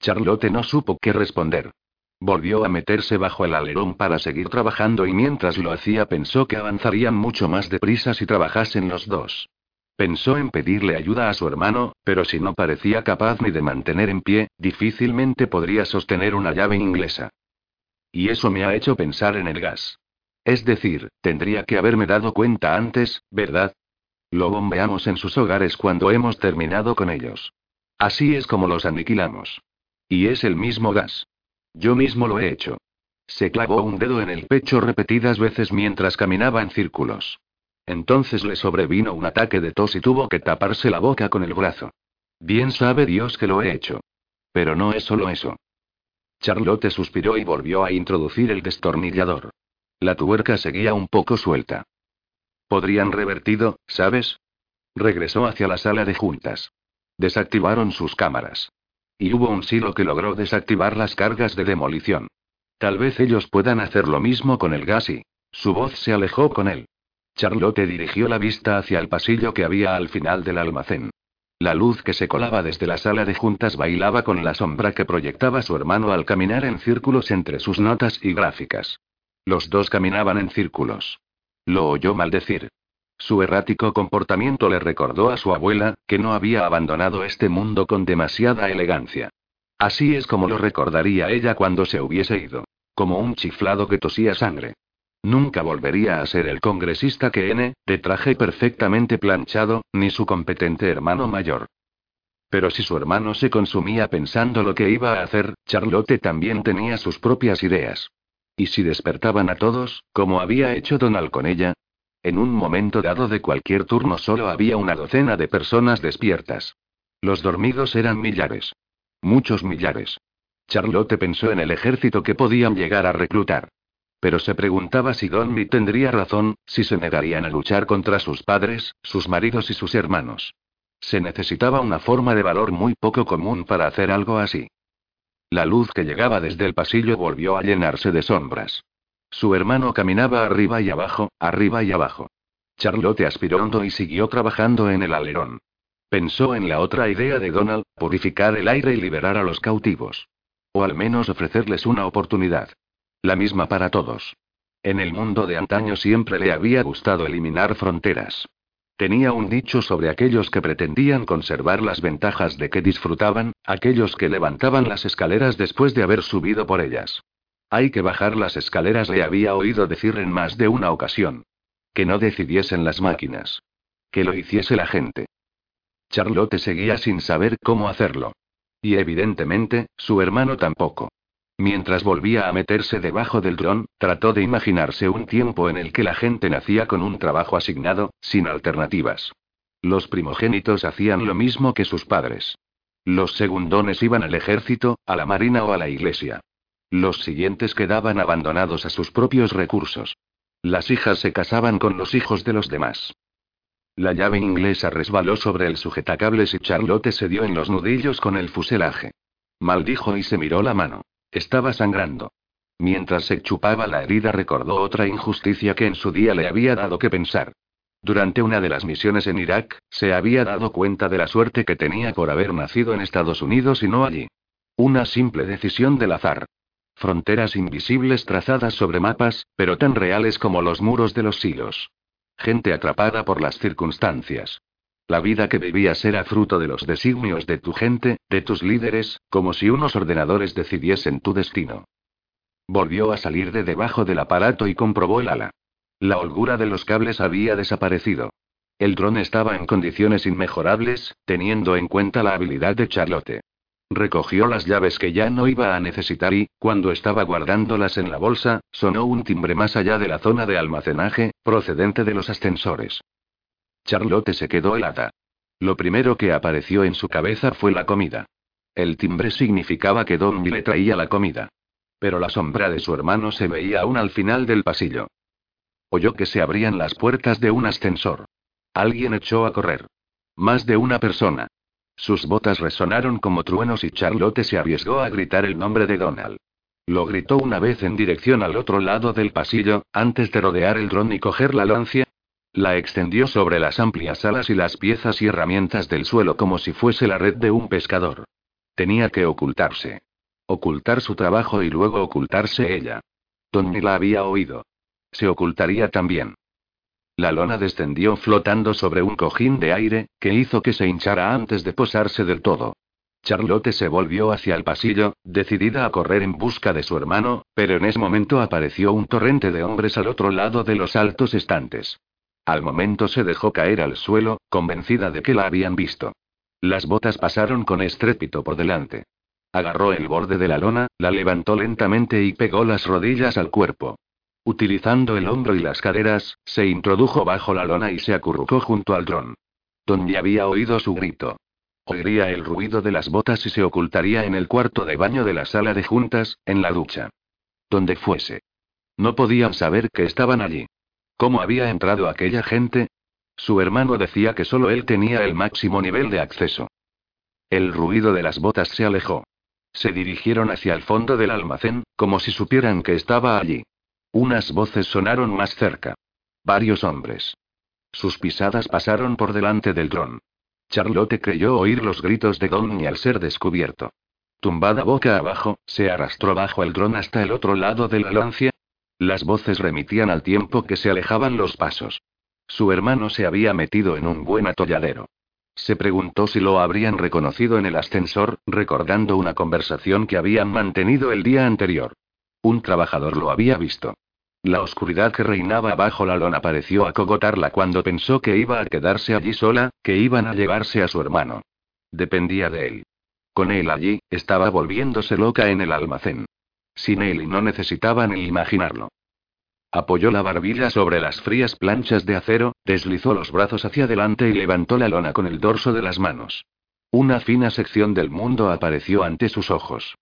Charlotte no supo qué responder. Volvió a meterse bajo el alerón para seguir trabajando y mientras lo hacía pensó que avanzarían mucho más deprisa si trabajasen los dos. Pensó en pedirle ayuda a su hermano, pero si no parecía capaz ni de mantener en pie, difícilmente podría sostener una llave inglesa. Y eso me ha hecho pensar en el gas. Es decir, tendría que haberme dado cuenta antes, ¿verdad? Lo bombeamos en sus hogares cuando hemos terminado con ellos. Así es como los aniquilamos. Y es el mismo gas. Yo mismo lo he hecho. Se clavó un dedo en el pecho repetidas veces mientras caminaba en círculos. Entonces le sobrevino un ataque de tos y tuvo que taparse la boca con el brazo. Bien sabe Dios que lo he hecho. Pero no es solo eso. Charlotte suspiró y volvió a introducir el destornillador. La tuerca seguía un poco suelta. Podrían revertido, ¿sabes? Regresó hacia la sala de juntas. Desactivaron sus cámaras. Y hubo un silo que logró desactivar las cargas de demolición. Tal vez ellos puedan hacer lo mismo con el gas y... Su voz se alejó con él. Charlotte dirigió la vista hacia el pasillo que había al final del almacén. La luz que se colaba desde la sala de juntas bailaba con la sombra que proyectaba su hermano al caminar en círculos entre sus notas y gráficas. Los dos caminaban en círculos. Lo oyó maldecir. Su errático comportamiento le recordó a su abuela, que no había abandonado este mundo con demasiada elegancia. Así es como lo recordaría ella cuando se hubiese ido. Como un chiflado que tosía sangre. Nunca volvería a ser el congresista que N, de traje perfectamente planchado, ni su competente hermano mayor. Pero si su hermano se consumía pensando lo que iba a hacer, Charlotte también tenía sus propias ideas. Y si despertaban a todos, como había hecho Donald con ella, en un momento dado de cualquier turno solo había una docena de personas despiertas. Los dormidos eran millares. Muchos millares. Charlotte pensó en el ejército que podían llegar a reclutar. Pero se preguntaba si Donby tendría razón, si se negarían a luchar contra sus padres, sus maridos y sus hermanos. Se necesitaba una forma de valor muy poco común para hacer algo así. La luz que llegaba desde el pasillo volvió a llenarse de sombras. Su hermano caminaba arriba y abajo, arriba y abajo. Charlotte aspiró hondo y siguió trabajando en el alerón. Pensó en la otra idea de Donald, purificar el aire y liberar a los cautivos. O al menos ofrecerles una oportunidad. La misma para todos. En el mundo de antaño siempre le había gustado eliminar fronteras. Tenía un dicho sobre aquellos que pretendían conservar las ventajas de que disfrutaban, aquellos que levantaban las escaleras después de haber subido por ellas. Hay que bajar las escaleras, le había oído decir en más de una ocasión. Que no decidiesen las máquinas. Que lo hiciese la gente. Charlotte seguía sin saber cómo hacerlo. Y evidentemente, su hermano tampoco. Mientras volvía a meterse debajo del dron, trató de imaginarse un tiempo en el que la gente nacía con un trabajo asignado, sin alternativas. Los primogénitos hacían lo mismo que sus padres. Los segundones iban al ejército, a la marina o a la iglesia. Los siguientes quedaban abandonados a sus propios recursos. Las hijas se casaban con los hijos de los demás. La llave inglesa resbaló sobre el sujetacables y Charlotte se dio en los nudillos con el fuselaje. Maldijo y se miró la mano. Estaba sangrando. Mientras se chupaba la herida recordó otra injusticia que en su día le había dado que pensar. Durante una de las misiones en Irak, se había dado cuenta de la suerte que tenía por haber nacido en Estados Unidos y no allí. Una simple decisión del azar. Fronteras invisibles trazadas sobre mapas, pero tan reales como los muros de los silos. Gente atrapada por las circunstancias. La vida que vivías era fruto de los designios de tu gente, de tus líderes, como si unos ordenadores decidiesen tu destino. Volvió a salir de debajo del aparato y comprobó el ala. La holgura de los cables había desaparecido. El dron estaba en condiciones inmejorables, teniendo en cuenta la habilidad de Charlotte. Recogió las llaves que ya no iba a necesitar y, cuando estaba guardándolas en la bolsa, sonó un timbre más allá de la zona de almacenaje, procedente de los ascensores. Charlotte se quedó helada. Lo primero que apareció en su cabeza fue la comida. El timbre significaba que Don le traía la comida. Pero la sombra de su hermano se veía aún al final del pasillo. Oyó que se abrían las puertas de un ascensor. Alguien echó a correr. Más de una persona. Sus botas resonaron como truenos y Charlotte se arriesgó a gritar el nombre de Donald. Lo gritó una vez en dirección al otro lado del pasillo, antes de rodear el dron y coger la lancia, la extendió sobre las amplias alas y las piezas y herramientas del suelo como si fuese la red de un pescador. Tenía que ocultarse. Ocultar su trabajo y luego ocultarse ella. Tony la había oído. Se ocultaría también. La lona descendió flotando sobre un cojín de aire, que hizo que se hinchara antes de posarse del todo. Charlotte se volvió hacia el pasillo, decidida a correr en busca de su hermano, pero en ese momento apareció un torrente de hombres al otro lado de los altos estantes. Al momento se dejó caer al suelo, convencida de que la habían visto. Las botas pasaron con estrépito por delante. Agarró el borde de la lona, la levantó lentamente y pegó las rodillas al cuerpo. Utilizando el hombro y las caderas, se introdujo bajo la lona y se acurrucó junto al dron. Donde había oído su grito. Oiría el ruido de las botas y se ocultaría en el cuarto de baño de la sala de juntas, en la ducha. Donde fuese. No podían saber que estaban allí. ¿Cómo había entrado aquella gente? Su hermano decía que solo él tenía el máximo nivel de acceso. El ruido de las botas se alejó. Se dirigieron hacia el fondo del almacén, como si supieran que estaba allí. Unas voces sonaron más cerca. Varios hombres. Sus pisadas pasaron por delante del dron. Charlotte creyó oír los gritos de Donny al ser descubierto. Tumbada boca abajo, se arrastró bajo el dron hasta el otro lado de la lancia, las voces remitían al tiempo que se alejaban los pasos. Su hermano se había metido en un buen atolladero. Se preguntó si lo habrían reconocido en el ascensor, recordando una conversación que habían mantenido el día anterior. Un trabajador lo había visto. La oscuridad que reinaba bajo la lona pareció acogotarla cuando pensó que iba a quedarse allí sola, que iban a llevarse a su hermano. Dependía de él. Con él allí, estaba volviéndose loca en el almacén. Sin él y no necesitaba ni imaginarlo. Apoyó la barbilla sobre las frías planchas de acero, deslizó los brazos hacia adelante y levantó la lona con el dorso de las manos. Una fina sección del mundo apareció ante sus ojos.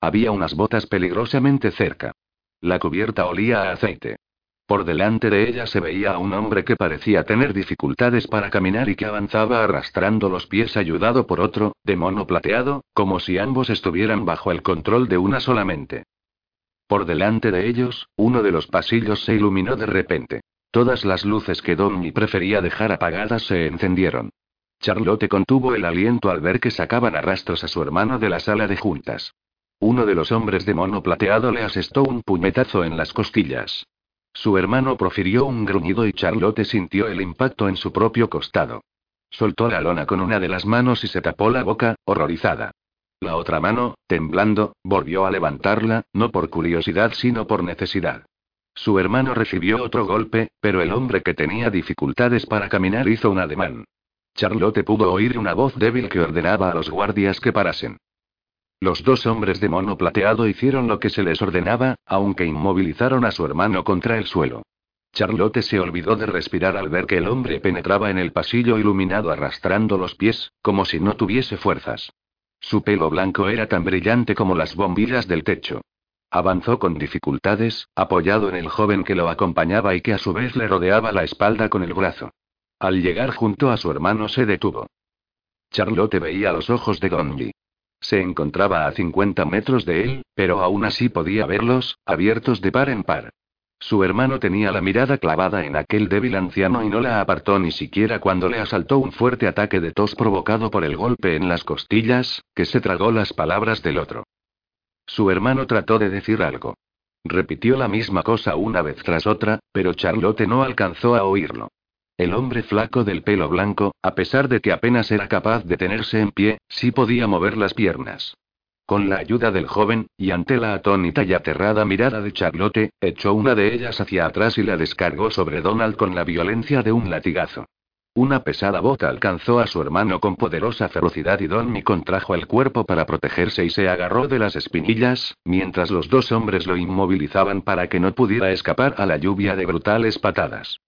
Había unas botas peligrosamente cerca. La cubierta olía a aceite. Por delante de ella se veía a un hombre que parecía tener dificultades para caminar y que avanzaba arrastrando los pies ayudado por otro, de mono plateado, como si ambos estuvieran bajo el control de una solamente. Por delante de ellos, uno de los pasillos se iluminó de repente. Todas las luces que Donny prefería dejar apagadas se encendieron. Charlotte contuvo el aliento al ver que sacaban arrastros a su hermano de la sala de juntas. Uno de los hombres de mono plateado le asestó un puñetazo en las costillas. Su hermano profirió un gruñido y Charlotte sintió el impacto en su propio costado. Soltó la lona con una de las manos y se tapó la boca, horrorizada. La otra mano, temblando, volvió a levantarla, no por curiosidad sino por necesidad. Su hermano recibió otro golpe, pero el hombre que tenía dificultades para caminar hizo un ademán. Charlotte pudo oír una voz débil que ordenaba a los guardias que parasen. Los dos hombres de mono plateado hicieron lo que se les ordenaba, aunque inmovilizaron a su hermano contra el suelo. Charlotte se olvidó de respirar al ver que el hombre penetraba en el pasillo iluminado arrastrando los pies, como si no tuviese fuerzas. Su pelo blanco era tan brillante como las bombillas del techo. Avanzó con dificultades, apoyado en el joven que lo acompañaba y que a su vez le rodeaba la espalda con el brazo. Al llegar junto a su hermano se detuvo. Charlotte veía los ojos de Donji. Se encontraba a 50 metros de él, pero aún así podía verlos, abiertos de par en par. Su hermano tenía la mirada clavada en aquel débil anciano y no la apartó ni siquiera cuando le asaltó un fuerte ataque de tos provocado por el golpe en las costillas, que se tragó las palabras del otro. Su hermano trató de decir algo. Repitió la misma cosa una vez tras otra, pero Charlotte no alcanzó a oírlo. El hombre flaco del pelo blanco, a pesar de que apenas era capaz de tenerse en pie, sí podía mover las piernas. Con la ayuda del joven, y ante la atónita y aterrada mirada de Charlotte, echó una de ellas hacia atrás y la descargó sobre Donald con la violencia de un latigazo. Una pesada bota alcanzó a su hermano con poderosa ferocidad y Donny contrajo el cuerpo para protegerse y se agarró de las espinillas, mientras los dos hombres lo inmovilizaban para que no pudiera escapar a la lluvia de brutales patadas.